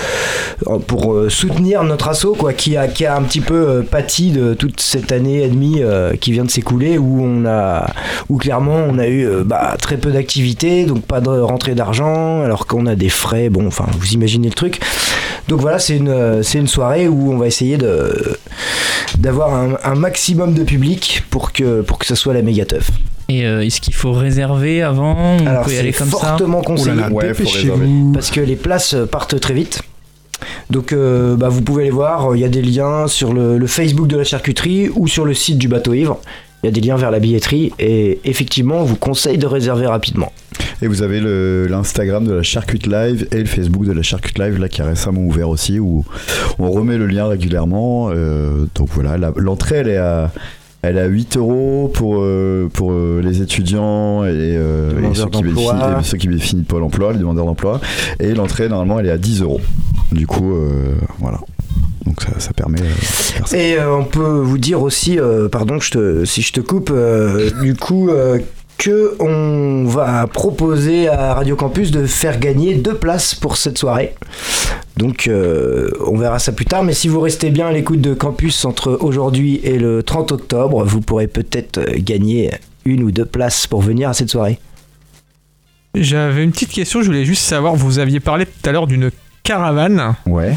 pour soutenir notre assaut quoi qui a qui a un petit peu pâti de toute cette année et demie euh, qui vient de s'écouler où on a où clairement on a eu bah, très peu d'activités donc pas de rentrée d'argent alors qu'on a des frais. Bon enfin vous imaginez le truc donc voilà c'est une euh, c'est une soirée où on va essayer de d'avoir un, un maximum de public pour que pour que ça soit la méga teuf Et euh, est-ce qu'il faut réserver avant On alors peut y c'est aller comme ça fortement là conseillé là, Ouais, faut dépêchez-vous. parce que les places partent très vite. Donc euh, bah, vous pouvez aller voir, il y a des liens sur le, le Facebook de la charcuterie ou sur le site du bateau ivre. Il y a des liens vers la billetterie et effectivement on vous conseille de réserver rapidement. Et vous avez le- l'Instagram de la Charcute Live et le Facebook de la Charcute Live là qui a récemment ouvert aussi où on remet le lien régulièrement. euh, donc voilà, l'entrée elle est à elle est à 8 euros pour, euh, pour euh, les étudiants et, euh, ceux, qui et ceux qui de Pôle emploi, les demandeurs d'emploi. Et l'entrée, normalement, elle est à 10 euros. Du coup, euh, voilà. Donc ça, ça permet euh. Et euh, on peut vous dire aussi, euh, pardon je te, si je te coupe, euh, du coup euh, que on va proposer à Radio Campus de faire gagner deux places pour cette soirée. Donc euh, on verra ça plus tard, mais si vous restez bien à l'écoute de Campus entre aujourd'hui et le 30 octobre, vous pourrez peut-être euh, gagner une ou deux places pour venir à cette soirée. J'avais une petite question, je voulais juste savoir, vous aviez parlé tout à l'heure d'une caravane Ouais.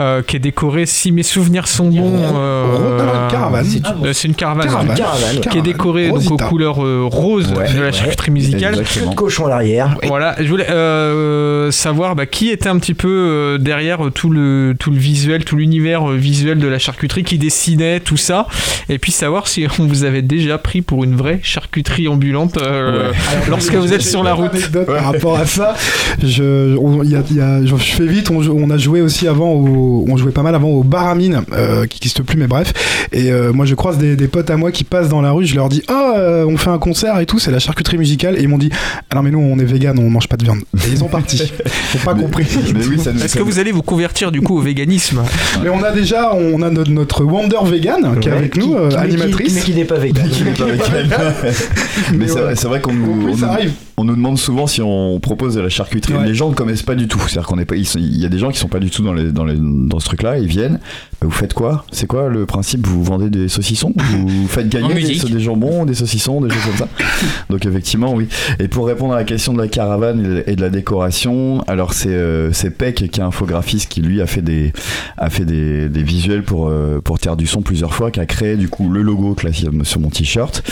Euh, qui est décorée, si mes souvenirs sont bons. euh, Une caravane. C'est euh, C'est une caravane. Caravane. Caravane. Qui est décorée donc, aux couleurs euh, roses Ouais, de la ouais. charcuterie musicale. De cochon à l'arrière. Voilà, je voulais euh, savoir bah, qui était un petit peu derrière tout le, tout le visuel, tout l'univers visuel de la charcuterie, qui dessinait tout ça, et puis savoir si on vous avait déjà pris pour une vraie charcuterie ambulante euh, lorsque vous êtes sur la route. Par rapport à ça, je, on- y a- y a- je fais vite, on, on a joué aussi avant au, au, on jouait pas mal avant au bar à mine, euh, qui n'existe plus, mais bref. Et euh, moi, je croise des, des potes à moi qui passent dans la rue, je leur dis, oh, euh, on fait un concert et tout, c'est la charcuterie musicale. Et ils m'ont dit, ah non, mais nous, on est vegan, on mange pas de viande. Et ils sont partis. Ils ont pas compris. Mais oui, ça nous Est-ce que vous allez vous convertir du coup au véganisme? Mais on a déjà, on a notre, notre Wonder Vegan qui est avec qui- nous, qui- mais qui- animatrice. Mais qui n'est pas vegan. Mais c'est vrai, qu'on nous, on ça nous- arrive. On nous demande souvent si on propose de la charcuterie. Ouais. Les gens ne connaissent pas du tout. C'est-à-dire qu'on est pas. Il y a des gens qui sont pas du tout dans les dans les dans ce truc-là. Ils viennent. Vous faites quoi? C'est quoi le principe? Vous vendez des saucissons? Vous faites gagner des, des jambons, des saucissons, des choses comme ça? Donc effectivement, oui. Et pour répondre à la question de la caravane et de la décoration, alors c'est euh, c'est Peck qui est infographiste qui lui a fait des a fait des, des visuels pour euh, pour Terre du Son plusieurs fois, qui a créé du coup le logo que là, sur mon t-shirt.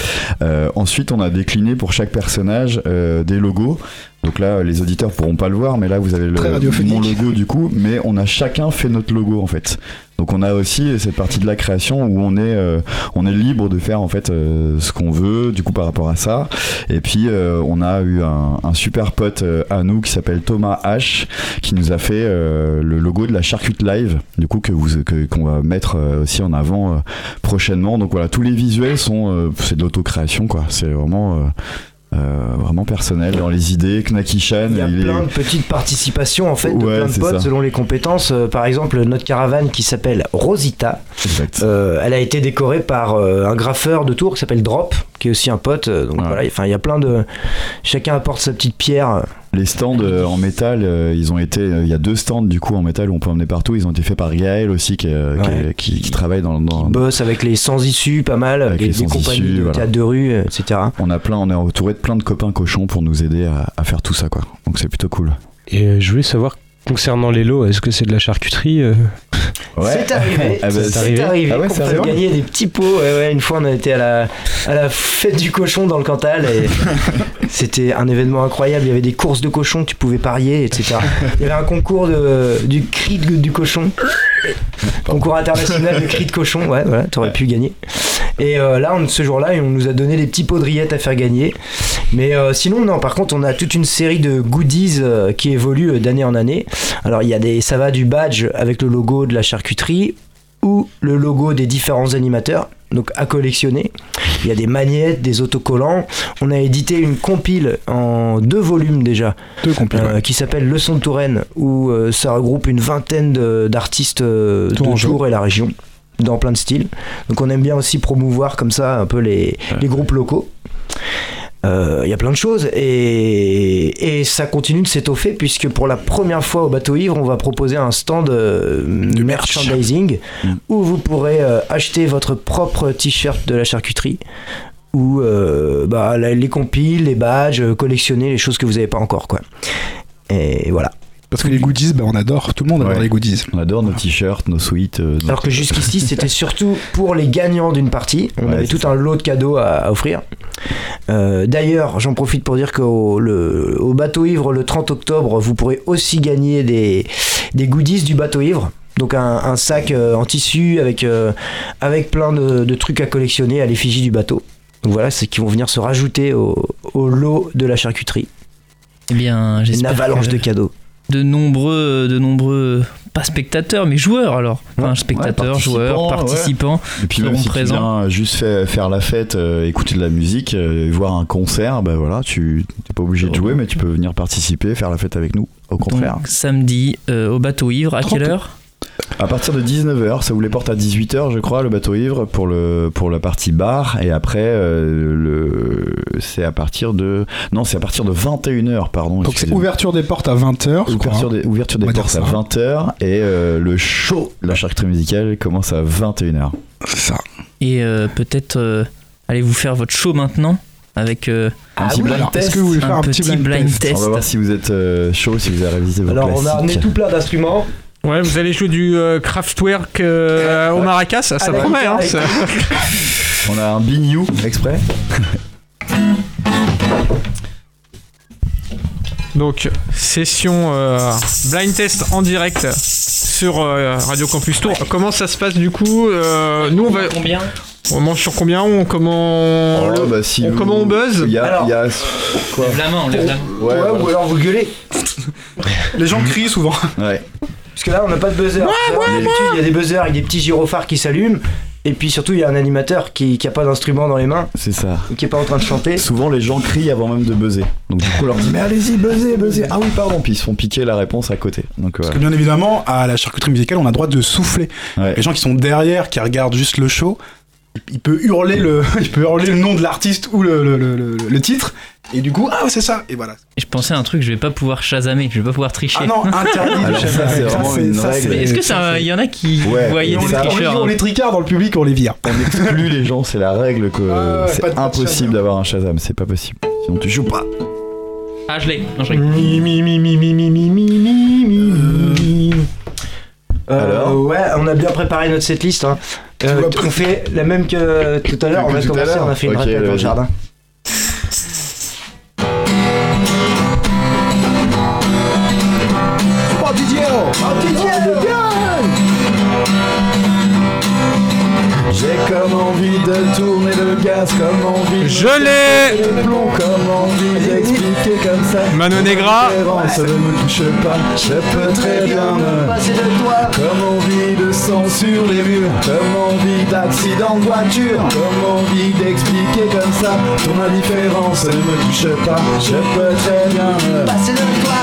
Euh, ensuite, on a décliné pour chaque personnage euh, des logos. Donc là, les auditeurs pourront pas le voir, mais là, vous avez le, mon logo du coup. Mais on a chacun fait notre logo en fait. Donc on a aussi cette partie de la création où on est euh, on est libre de faire en fait euh, ce qu'on veut du coup par rapport à ça. Et puis euh, on a eu un, un super pote euh, à nous qui s'appelle Thomas H qui nous a fait euh, le logo de la Charcute Live du coup que vous que- qu'on va mettre euh, aussi en avant euh, prochainement. Donc voilà, tous les visuels sont euh, c'est de l'autocréation quoi. C'est vraiment euh, vraiment personnel dans les idées. Knaki-chan, Il y a il est- plein de petites participations en fait de plein de potes ça. selon les compétences. Euh, par exemple, notre caravane qui s'appelle Rosita, Exact. euh, elle a été décorée par un graffeur de Tours qui s'appelle Drop, qui est aussi un pote. Donc Ouais. voilà, enfin il y a plein de. Chacun apporte sa petite pierre. Les stands euh, en métal, euh, ils ont été. euh, Il y a deux stands du coup en métal où on peut emmener partout. Ils ont été faits par Gaël aussi, qui, travaille dans. dans- qui bosse avec les sans issus pas mal, Avec les, les des sans compagnies issus, de voilà. théâtre de rue, etc. On a plein, on est entouré de plein de copains cochons pour nous aider à, à faire tout ça, quoi. Donc c'est plutôt cool. Et euh, je voulais savoir, concernant les lots, est-ce que c'est de la charcuterie euh C'est arrivé, Ah bah, c'est arrivé. Ah ouais, fasse arrivé gagner des petits pots. Ouais, ouais, une fois, on a été à la, à la fête du cochon dans le Cantal et c'était un événement incroyable. Il y avait des courses de cochons, tu pouvais parier, etc. Il y avait un concours de, du cri de- du cochon. Concours international de cri de cochon, ouais, voilà, t'aurais pu gagner. Et euh, là, on, ce jour-là, on nous a donné des petits pots de rillettes à faire gagner. Mais euh, sinon, non, par contre, on a toute une série de goodies euh, qui évoluent d'année en année. Alors, il y a des, ça va du badge avec le logo de la charcuterie ou le logo des différents animateurs, donc à collectionner. Il y a des magnettes, des autocollants. On a édité une compile en deux volumes déjà, Deux compiles. euh, qui s'appelle Leçon de Touraine, où euh, ça regroupe une vingtaine de- d'artistes euh, de Tourangeau. Tours et la région, dans plein de styles. Donc on aime bien aussi promouvoir comme ça un peu les, les groupes locaux. Euh, Il y a plein de choses et, et ça continue de s'étoffer puisque pour la première fois au bateau ivre on va proposer un stand euh, de merch. merchandising Mm. où vous pourrez euh, acheter votre propre t-shirt de la charcuterie ou euh, bah, les compiles, les badges, euh, collectionner les choses que vous n'avez pas encore quoi. Et voilà. Parce que les goodies, bah, on adore. Tout le monde adore Ouais. les goodies. On adore nos t-shirts, nos sweats. euh, nos- Alors que jusqu'ici, c'était surtout pour les gagnants d'une partie. On Ouais, avait tout un lot de cadeaux à, à offrir. Euh, D'ailleurs, j'en profite pour dire qu'au au bateau ivre, le 30 octobre, vous pourrez aussi gagner des, des goodies du bateau ivre. Donc un, un sac euh, en tissu avec, euh, avec plein de, de trucs à collectionner à l'effigie du bateau. Donc voilà, c'est qui vont venir se rajouter au, au lot de la charcuterie. Eh bien, Une j'espère avalanche que de cadeaux. De nombreux, de nombreux, pas spectateurs, mais joueurs alors. Enfin, Ouais, spectateurs, ouais, joueurs, participants, participants. Et puis seront même si présents. tu viens juste faire, faire la fête, euh, écouter de la musique, euh, voir un concert, bah voilà, tu t'es pas obligé de jouer, mais tu peux venir participer, faire la fête avec nous. Au contraire. Donc, samedi euh, au bateau ivre, à quelle 30. heure? À partir de 19h, ça vous les porte à 18h, je crois, le bateau ivre pour le pour la partie bar, et après euh, le c'est à partir de non, c'est à partir de 21h, pardon. Donc c'est ouverture des portes à 20h. Ouverture des, ouverture des portes à ça. 20h et euh, le show, la charcuterie musicale commence à 21h. C'est ça. Et euh, peut-être euh, allez-vous faire votre show maintenant avec euh, Un petit blind test. Est-ce que vous voulez faire un un, petit blind test test. On va voir si vous êtes euh, chaud, si vous avez révisé vos Alors on a ramené tout plein d'instruments. Ouais, vous allez jouer du euh, Kraftwerk euh, au maracas, ça, promet. Hein, ça. On a un bignou exprès. Donc, session euh, blind test en direct sur euh, Radio Campus Tour. Comment ça se passe du coup Euh, Nous, on va. combien On mange sur combien On comment Oh, bah, si on- vous- comment on buzz Il y a, Alors- y a- quoi Lève la main, on lève la main. Ouais, Ouais, voilà. ou alors vous gueulez. Les gens crient souvent. Ouais. Parce que là, on n'a pas de buzzer. D'habitude, il y a des buzzers avec des petits gyrophares qui s'allument. Et puis surtout, il y a un animateur qui, qui a pas d'instrument dans les mains, C'est ça. ou qui est pas en train de chanter. Souvent, les gens crient avant même de buzzer. Donc, du coup, on leur dit Mais allez-y, buzzez, buzzez. Ah oui, pardon. Puis ils se font piquer la réponse à côté. Donc, Parce voilà. que bien évidemment, à la charcuterie musicale, on a le droit de souffler. Ouais. Les gens qui sont derrière, qui regardent juste le show, il peut hurler le, il peut hurler le nom de l'artiste ou le, le, le, le- le titre. Et du coup, ah, c'est ça. Et voilà. Je pensais à un truc, je vais pas pouvoir chasamer, je vais pas pouvoir tricher. Ah non, interdit de chasamer. Est-ce est, que ça, y en a qui ouais, voyaient des tricheurs On hein les tricard dans le public, on les vire. On exclut les gens, c'est la règle que euh, c'est impossible d'avoir un chasam, c'est pas possible. Sinon tu joues pas. Ah, je l'ai. Non, je l'ai. Ouais, on a bien préparé notre setlist. Hein. Euh, on fait la même que tout à l'heure. On va commencer, on a fait une okay, dans le jardin. Je l'ai. Le plomb, comme envie d'expliquer comme ça. Mano Negra. Me touche pas, je peux très bien me Passer de toi. Comme envie de sang sur les murs, comme envie d'accident de voiture, comme envie d'expliquer comme ça. Ton indifférence ne me touche pas, je peux très bien me Passer de toi.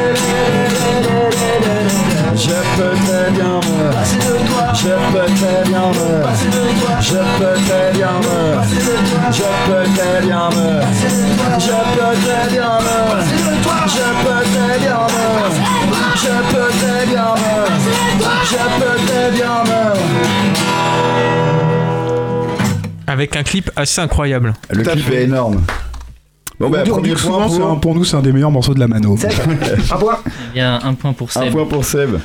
Je peux très bien me Passer de toi. Je peux très bien me Passer de toi. Je peux très bien me Passer de toi. Je peux très bien me Je peux très bien me Je peux très bien me Je peux très bien me Je peux très bien me Avec un clip assez incroyable. Le clip est énorme. Bon bah On dit premier que point souvent, c'est un- pour, nous, c'est un des meilleurs morceaux de la mano. Seb, un point. Il y a un point pour un Seb. point pour Seb.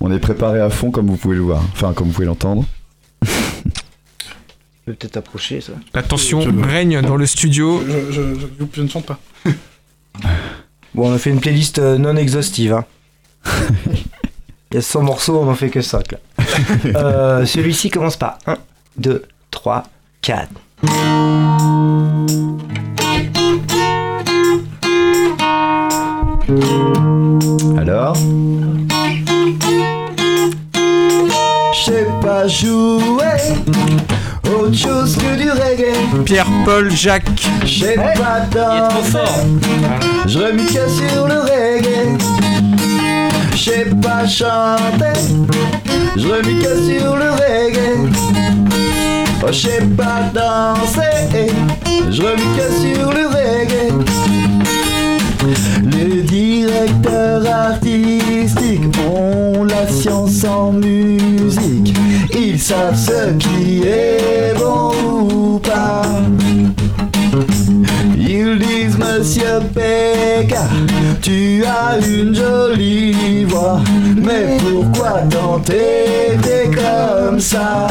On est préparé à fond comme vous pouvez le voir, enfin comme vous pouvez l'entendre. Je peux peut-être approcher ça. La tension Je règne dans le studio. Je, je- je- je ne chante pas. Bon, on a fait une playlist euh, non exhaustive. Hein. Il y a 100 morceaux, on en fait que 5 là. Euh, Celui-ci commence par 1, 2, 3, 4. Alors? J'ai pas joué autre chose que du reggae. Pierre, Paul, Jacques. J'ai pas dansé. Je remuais sur le reggae. J'ai pas chanté. Je remuais sur le reggae. Oh, je sais pas danser. Je remets que sur le reggae. Les directeurs artistiques ont la science en musique. Ils savent ce qui est bon ou pas. Ils disent Monsieur Péka, tu as une jolie voix, mais pourquoi t'entêter comme ça?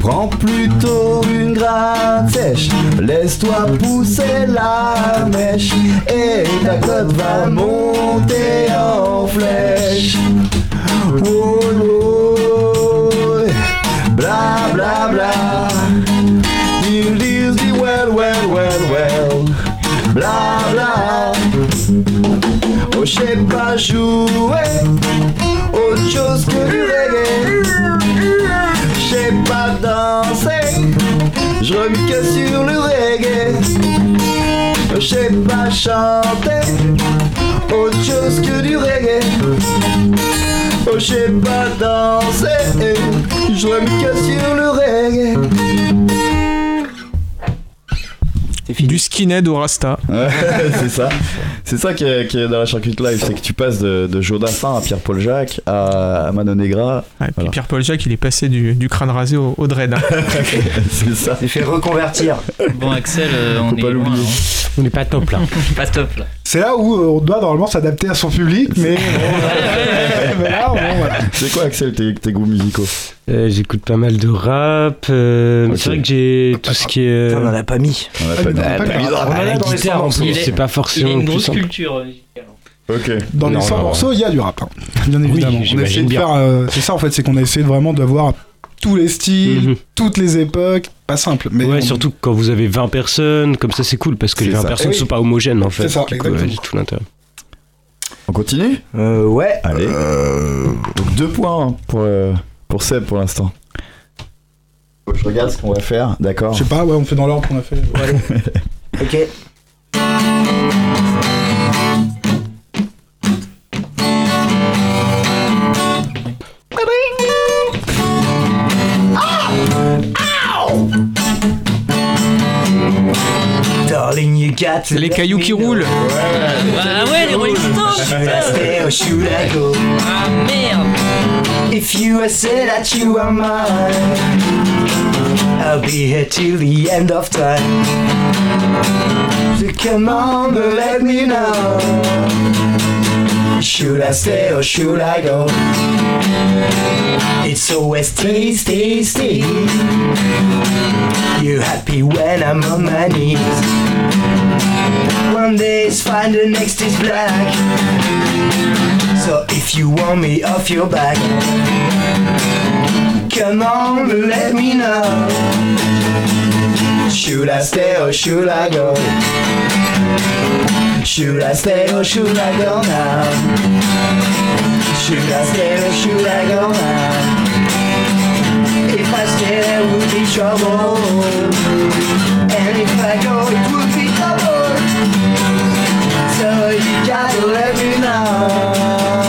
Prends plutôt une gratte sèche, laisse-toi pousser la mèche, et ta cote va monter en flèche. Oh, oh, bla bla bla. Disent dis well, well, well, well, bla bla. Oh, je sais pas jouer autre chose que du reggae. Sais pas chanter autre chose que du reggae. Oh, je sais pas danser, je remets que sur le reggae. Fini. Du skinhead au rasta. Ouais, c'est ça. C'est ça qui est, qui est dans la charcuterie live, c'est que tu passes de, de Jodassin à Pierre-Paul Jacques à, à Manon Negra. Ouais, puis Voilà. Pierre-Paul Jacques, il est passé du, du crâne rasé au, au dread. hein. c'est ça. J'ai fait reconvertir. Bon, Axel, euh, on Faut est pas loin, hein. On n'est pas top là. Pas top là. C'est là où euh, on doit normalement s'adapter à son public, mais, mais là, bon, voilà. C'est quoi, Axel, tes, tes goûts musicaux? Euh, J'écoute pas mal de rap. euh. C'est vrai que j'ai tout ce qui est. On en a pas mis. On a Ah, pas mis. ah, On en a la dans les guitare en plus, morceaux. c'est pas Il a forcément une le plus grosse culture musicale. Ok. Dans les Non, 100 non. morceaux, il y a du rap, hein. bien évidemment. on a j'imagine essayé de bien. faire. euh, c'est ça en fait, c'est qu'on a essayé de vraiment d'avoir tous les styles, Mhm. toutes les époques. Pas simple, mais ouais, on- surtout quand vous avez 20 personnes, comme ça c'est cool parce que les C'est 20 ça. personnes Eh oui. sont pas homogènes en fait. C'est ça, Du coup, ouais, exactement. j'ai tout l'intérêt. On continue? Euh, ouais. Allez. Donc deux points hein, pour, euh, pour Seb pour l'instant. Faut que Je regarde ce qu'on va faire, d'accord Je sais pas, ouais, on fait dans l'ordre qu'on a fait. Ok. Got to Les let cailloux qui roulent. Ah ouais, les Rolling Stones should I go? Ah merde If you said that you are mine, I'll be here till the end of time. So come on, let me know. Should I stay or should I go? It's always stay, stay, stay. You happy when I'm on my knees. One day is fine, the next is black. So if you want me off your back, come on, let me know. Should I stay or should I go? Should I stay or should I go now? Should I stay or should I go now? If I stay, there will be trouble. And if I go, it will be double. So you gotta let me know.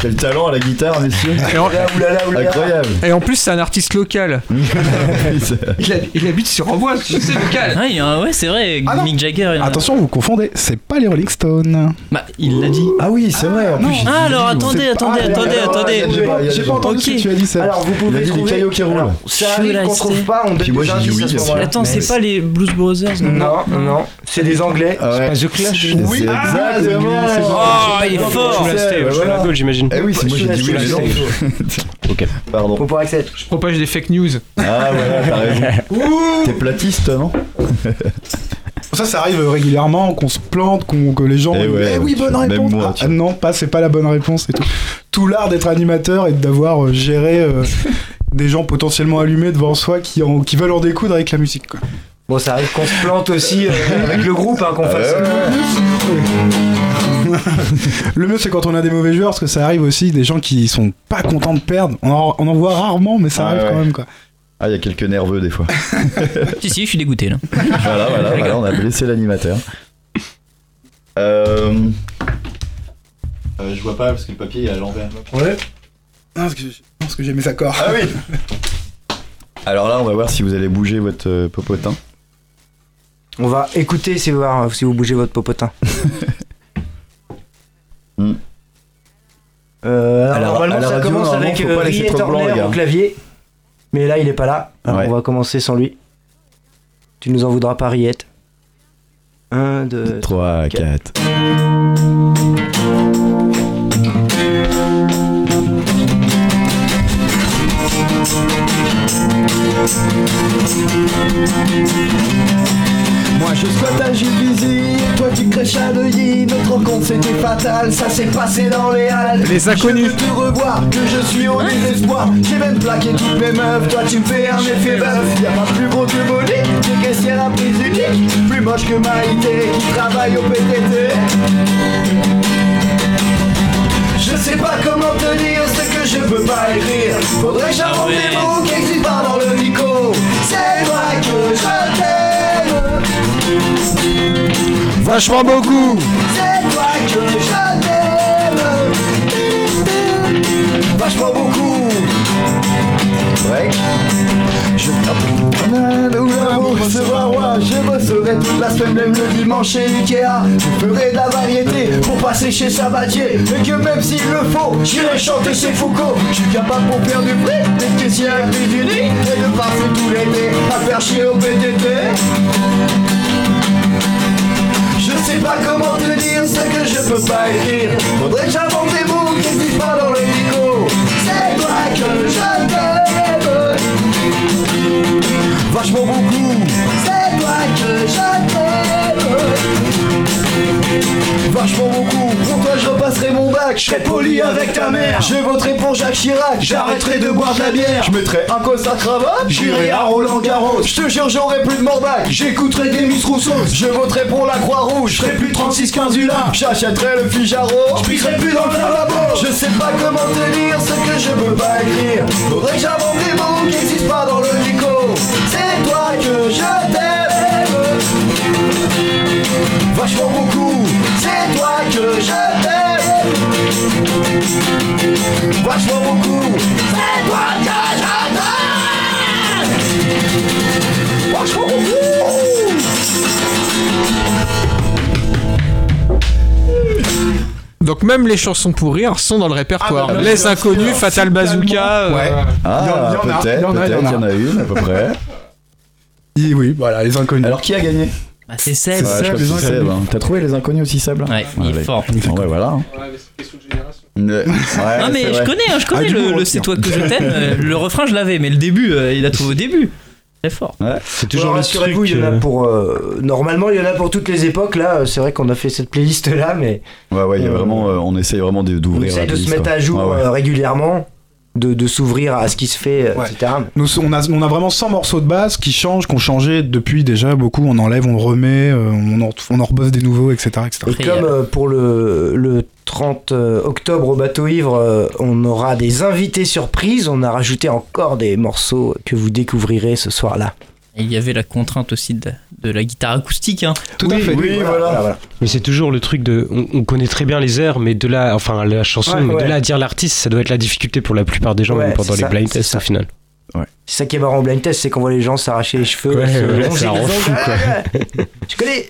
Quel talent à la guitare, messieurs Et en, Oulala, oulala, oulala. Incroyable et en plus, c'est un artiste local. Il, hab- il habite sur tu sais, local. Ah, a un- ouais, c'est vrai, Ah. Mick Jagger. a- Attention, vous confondez, c'est pas les Rolling Stones. Bah, il l'a dit. Ah oui, c'est vrai, en non. plus. j'ai Ah, dit, alors on attendez, attendez, Ah, attendez, attendez. a a J'ai pas entendu ce que tu as dit, ça. Alors vous a pouvez dit les trouver. cailloux qui roulent. Ça arrive qu'on trouve pas, on donne des indices. Attends, c'est pas les Blues Brothers non Non, non, c'est des Anglais. Ah ouais. Pas The Clash C'est Oui, ah, exactement. c'est. Oh, il est fort Je la stay, Eh oui, c'est moi j'ai dit oui, mais non. Ok. Pardon. Axel. Je propage des fake news. Ah voilà, t'as raison. T'es platiste, non Ça, ça arrive régulièrement, qu'on se plante, qu'on, que les gens. Eh ouais, Eh oui, bonne même réponse. moi, Ah, non, pas, c'est pas la bonne réponse et tout. Tout l'art d'être animateur et d'avoir euh, géré euh, des gens potentiellement allumés devant soi qui, en- qui veulent en découdre avec la musique. Quoi. Bon, ça arrive qu'on se plante aussi euh, avec le groupe, hein, qu'on fasse. Le mieux, c'est quand on a des mauvais joueurs, parce que ça arrive aussi des gens qui sont pas contents de perdre. On en, on en voit rarement, mais ça Ah arrive ouais. quand même. Quoi. Ah, il y a quelques nerveux des fois. Si, si, je suis dégoûté là. Voilà, voilà, voilà, on a blessé l'animateur. Euh... euh, je vois pas parce que le papier est à l'envers. Ouais. Non, parce que, j'ai- non, parce que j'ai mes accords. Ah oui Alors là, on va voir si vous allez bouger votre euh, popotin. On va écouter si vous, voir, si vous bougez votre popotin. Hmm. Euh, alors, normalement, à la ça radio, commence normalement, avec faut euh, pas laisser Riet trop de blanc, les Turner gars. au clavier. Mais là, il est pas là. Alors, Ouais. on va commencer sans lui. Tu nous en voudras pas, Riette. 1, 2, 3, quatre. 4. Moi je squatte à Juvisy, toi tu crèches à Neuilly. Notre rencontre c'était fatal, ça s'est passé dans les halles. Les inconnus. Je veux te revoir, que je suis au désespoir. J'ai même plaqué toutes mes meufs, toi tu me fais un effet bœuf Y'a pas plus beau que Monique, des caissières à prise unique Plus moche que Maïté, qui travaille au PTT je sais pas comment te dire ce que je peux pas écrire. Faudrait que j'invente des mots qui existent pas dans le Nico C'est vrai que je t'aime Vachement beaucoup. C'est toi que je Vachement beaucoup Break. Pour recevoir moi, je bosserai toute la semaine, même le dimanche chez Ikea. Je ferai de la variété pour passer chez Sabatier. Et que même s'il le faut, j'irai chanter chez Foucault. Je suis capable pour faire du fric, d'être caissier avec des unis et de passer tout l'été à faire chier au PTT. Sais pas comment te dire ce que je peux pas écrire. Faudrait que j'invente des mots qui n'existent pas dans les micros. C'est toi que je t'aime. Vachement beaucoup. C'est toi que je t'aime. Vachement beaucoup. Pour toi, je repasserai mon bac. Je serai poli avec ta mère. Je voterai pour Jacques Chirac. J'arrêterai de boire de la bière. Je mettrai un costard cravate. J'irai à Roland Garros. Je te jure, j'aurai plus de morbac. J'écouterai des Miss Rousseau. Je voterai pour la Croix-Rouge. Je ferai plus 36-15 Ula. J'achèterai le Figaro. Je pisserai plus dans le lavabo. Je sais pas comment te dire ce que je peux pas écrire. Faudrait que j'invente des mots qui n'existent pas dans le dico. C'est toi que je t'aime. Vachement beaucoup. C'est toi que je t'aime. Vachement beaucoup. C'est toi que je t'aime. Vachement beaucoup. Donc même les chansons pour rire sont dans le répertoire. Ah bah, les inconnus, Fatal Bazooka. euh, Ouais. Ah, Il y en a, peut-être, il y en a une à peu près. Et oui, voilà, les inconnus. Alors qui a gagné? Bah, c'est Seb. Ouais, je les. Seb, hein. T'as trouvé les inconnus aussi, Seb là Ouais, il est ouais. fort. Ouais, voilà. hein. Ouais, non mais c'est je vrai. connais, hein, je connais Ah, du le, coup, le. C'est toi que je t'aime. euh, le refrain je l'avais, mais le début, euh, il a trouvé au début. Très fort. C'est toujours Alors, le rassurez-vous, truc. il y en a euh, pour. euh, normalement, il y en a pour toutes les époques. Là, c'est vrai qu'on a fait cette playlist là, mais Ouais, ouais, il y a vraiment, euh, on essaye vraiment de- on d'ouvrir. essaye de se mettre à jour Ouais, ouais. euh, régulièrement, de, de s'ouvrir à ce qui se fait, Ouais. etc. Nous, on, a, on a vraiment 100 morceaux de base qui changent, qu'on changé depuis déjà beaucoup. On enlève, on remet, euh, on, en, on en rebosse des nouveaux, etc. etc. Et comme euh, pour le, le 30 euh, octobre au bateau ivre, euh, on aura des invités surprises. On a rajouté encore des morceaux que vous découvrirez ce soir-là. Il y avait la contrainte aussi de, de la guitare acoustique. Hein. Tout à fait. Oui, voilà. Mais c'est toujours le truc de. On, on connaît très bien les airs, mais de là. Enfin, la chanson, Ouais, mais ouais. de là à dire l'artiste, ça doit être la difficulté pour la plupart des gens, Ouais, même pendant les ça, blind tests au final. C'est ça qui est marrant en blind test, c'est qu'on voit les gens s'arracher les cheveux. Ouais, se ouais, ça rend fou, quoi. Tu connais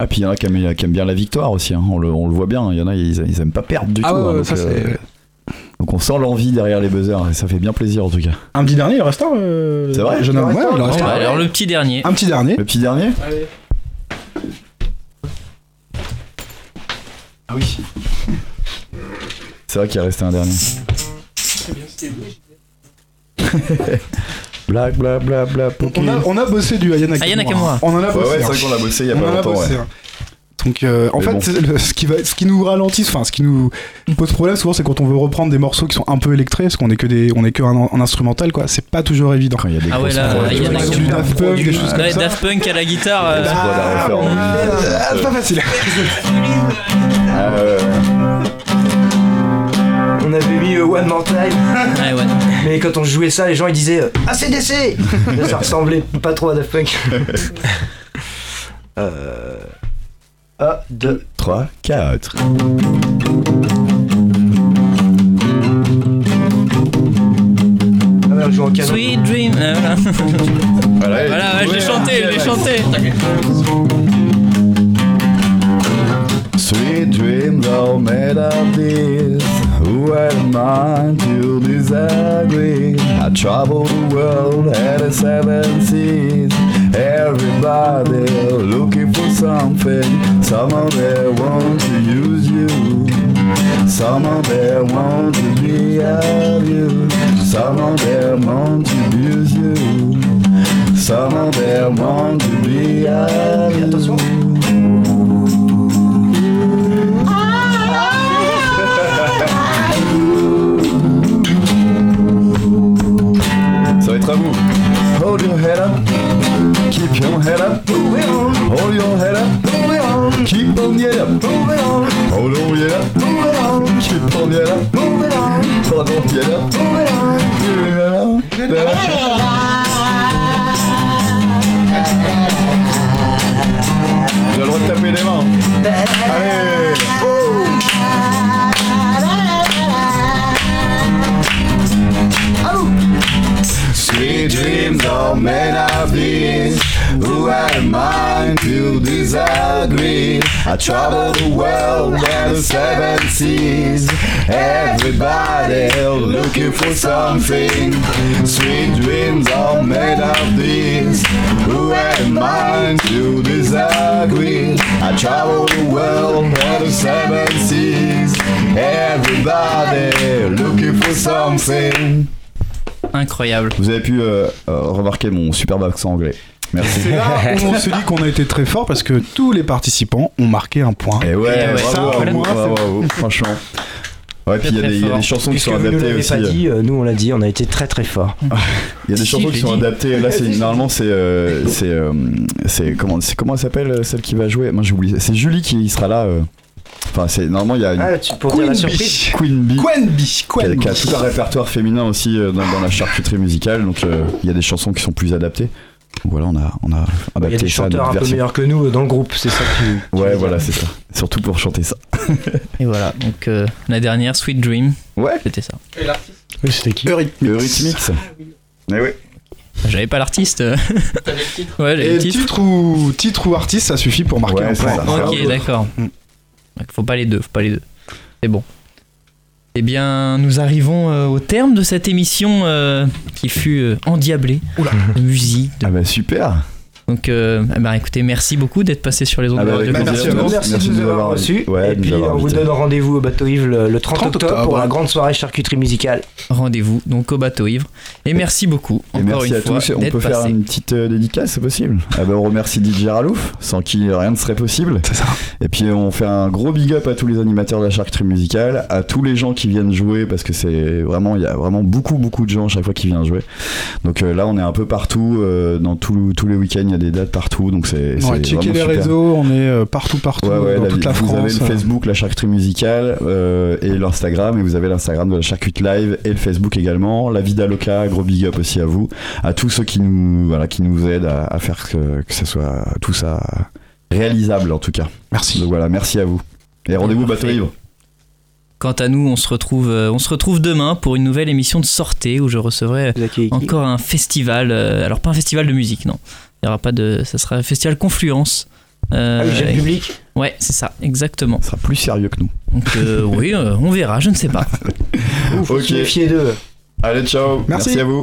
Ah, puis il y en a qui aiment, qui aiment bien la victoire aussi, hein. on, le, on le voit bien. Il y en a, ils, ils aiment pas perdre du Ah tout. ouais, hein, ouais, ça euh, c'est. Donc on sent l'envie derrière les buzzers et ça fait bien plaisir en tout cas. Un petit dernier, il reste un. euh, C'est vrai jeune homme. Ouais, reste il en reste un. alors le petit dernier. Un petit dernier. Le petit dernier Ah oui. C'est vrai qu'il est resté un dernier. Black, black, black, black, On a, on a bossé du Aya Nakamura. Aya Nakamura. On en a Ouais, bossé. ouais, c'est hein. vrai qu'on l'a bossé il y a On pas en a longtemps. bossé. ouais. hein. Donc, euh, en Mais fait, bon. c'est le- ce, qui va, ce qui nous ralentit, enfin, ce qui nous pose problème souvent, c'est quand on veut reprendre des morceaux qui sont un peu électrés, parce qu'on est que des, on est que un, un instrumental, quoi. C'est pas toujours évident. Quand il y a des Ah ouais, là, il y en a du Daft Punk, des choses comme Ouais, ça. Daft Punk à la guitare. euh. Ah, c'est pas facile. Ah, ouais. On avait mis euh, One More Time, ouais, ouais. mais quand on jouait ça, les gens ils disaient euh, ACDC Ça ressemblait pas trop à Daft Punk. euh... 1, 2, 3, 4. ah ouais, on joue en canon. Sweet Dream. euh, voilà, Voilà, voilà ouais, je l'ai chanté, je l'ai chanté. Sweet dreams are made of this. Who am I to disagree? I travel the world at the seven seas. Everybody looking for something. Some of them want to use you. Some of them want to be of you. Some of them want to abuse you. Some of them want to be of you. Head up. Keep your head up. Hold your head up. Keep on up. Hold on up. Keep on up. Hold on get up. Get up. J'ai le droit de taper les mains. Allez. Sweet dreams are made of this. Who had am I to disagree? I travel the world and the seven seas. Everybody looking for something. Sweet dreams are made of these. Who had am I to disagree? I travel the world and the seven seas. Everybody looking for something. Incroyable. Vous avez pu euh, euh, remarquer mon superbe accent anglais. Merci. C'est là où on se dit qu'on a été très fort parce que tous les participants ont marqué un point. Et ouais, Et ouais, bravo, ça, bravo, moins, bravo, bravo, franchement. Ouais, puis il y, a des- il y a très des chansons qui sont adaptées aussi. pas dit, euh, nous on l'a dit, on a été très très fort. Il y a des Si, chansons qui sont dit. adaptées. Là, c'est normalement c'est euh, c'est euh, c'est comment c'est comment elle s'appelle celle qui va jouer? Moi j'ai oublié. C'est Julie qui sera là. Enfin c'est normalement il y a une Ah, tu, dire la surprise Bee. Queen Bee. Qui a, Quenby. qui a tout un répertoire féminin aussi euh, dans, dans la charcuterie musicale, donc euh, il y a des chansons qui sont plus adaptées. Donc voilà, on a, on a adapté Il y a des chanteurs un peu meilleurs que nous euh, dans le groupe, c'est ça que tu. tu veux Ouais, voilà, c'est ça. Surtout pour chanter ça. Et voilà, donc euh, la dernière, Sweet Dream, Ouais, c'était ça. Oui, c'était qui Eurythmics. Eh oui. J'avais pas l'artiste. Ouais, j'avais Et le titre. titre ou, titre ou artiste, ça suffit pour marquer Ouais, un point. ça. Ok, Ouais. d'accord. Mm. Faut pas les deux, faut pas les deux. C'est bon. Eh bien, nous arrivons euh, au terme de cette émission euh, qui fut euh, endiablée de musique. de- Ah bah super. Donc, euh, ben, écoutez, merci beaucoup d'être passé sur les ondes Ah de bah. Tour. Merci, Merci de nous avoir reçus. ouais, et puis on vous donne rendez-vous au Bateau Ivre le, le 30, 30 octobre, pour la grande soirée charcuterie musicale. Rendez-vous donc au bateau ivre. Et merci beaucoup Et encore merci une à fois tous. On peut faire une petite euh, dédicace, c'est possible. Ah bah, on remercie DJ Ralouf, sans qui rien ne serait possible. C'est ça. Et puis on fait un gros big up à tous les animateurs de la charcuterie musicale, à tous les gens qui viennent jouer, parce que c'est vraiment, il y a vraiment beaucoup, beaucoup de gens à chaque fois qui viennent jouer. Donc euh, là, on est un peu partout, euh, dans tout- tous les week-ends, il y a des dates partout, donc c'est Ouais, checker les super. réseaux, on est euh, partout, partout, Ouais, ouais, dans la- toute la vous France. avez le Facebook, la charcuterie musicale, euh, et l'Instagram, et vous avez l'Instagram de la charcute live et le Facebook également. La Vida Loca, gros big up aussi à vous, à tous ceux qui nous, voilà, qui nous aident à, à faire que, que ce soit tout ça réalisable en tout cas. Merci. Donc voilà, merci à vous. Et rendez-vous bateau ivre. Quant à nous, on se retrouve, euh, on se retrouve demain pour une nouvelle émission de sortie où je recevrai Vous encore un festival. euh, alors pas un festival de musique, non. Il y aura pas de, ça sera un festival Confluence. Euh, Ah oui, jeune public. ouais, c'est ça, exactement. Ça sera plus sérieux que nous. Donc euh, oui, euh, on verra, je ne sais pas. Faut Ok. se méfier d'eux. Allez, ciao. Merci. merci à vous.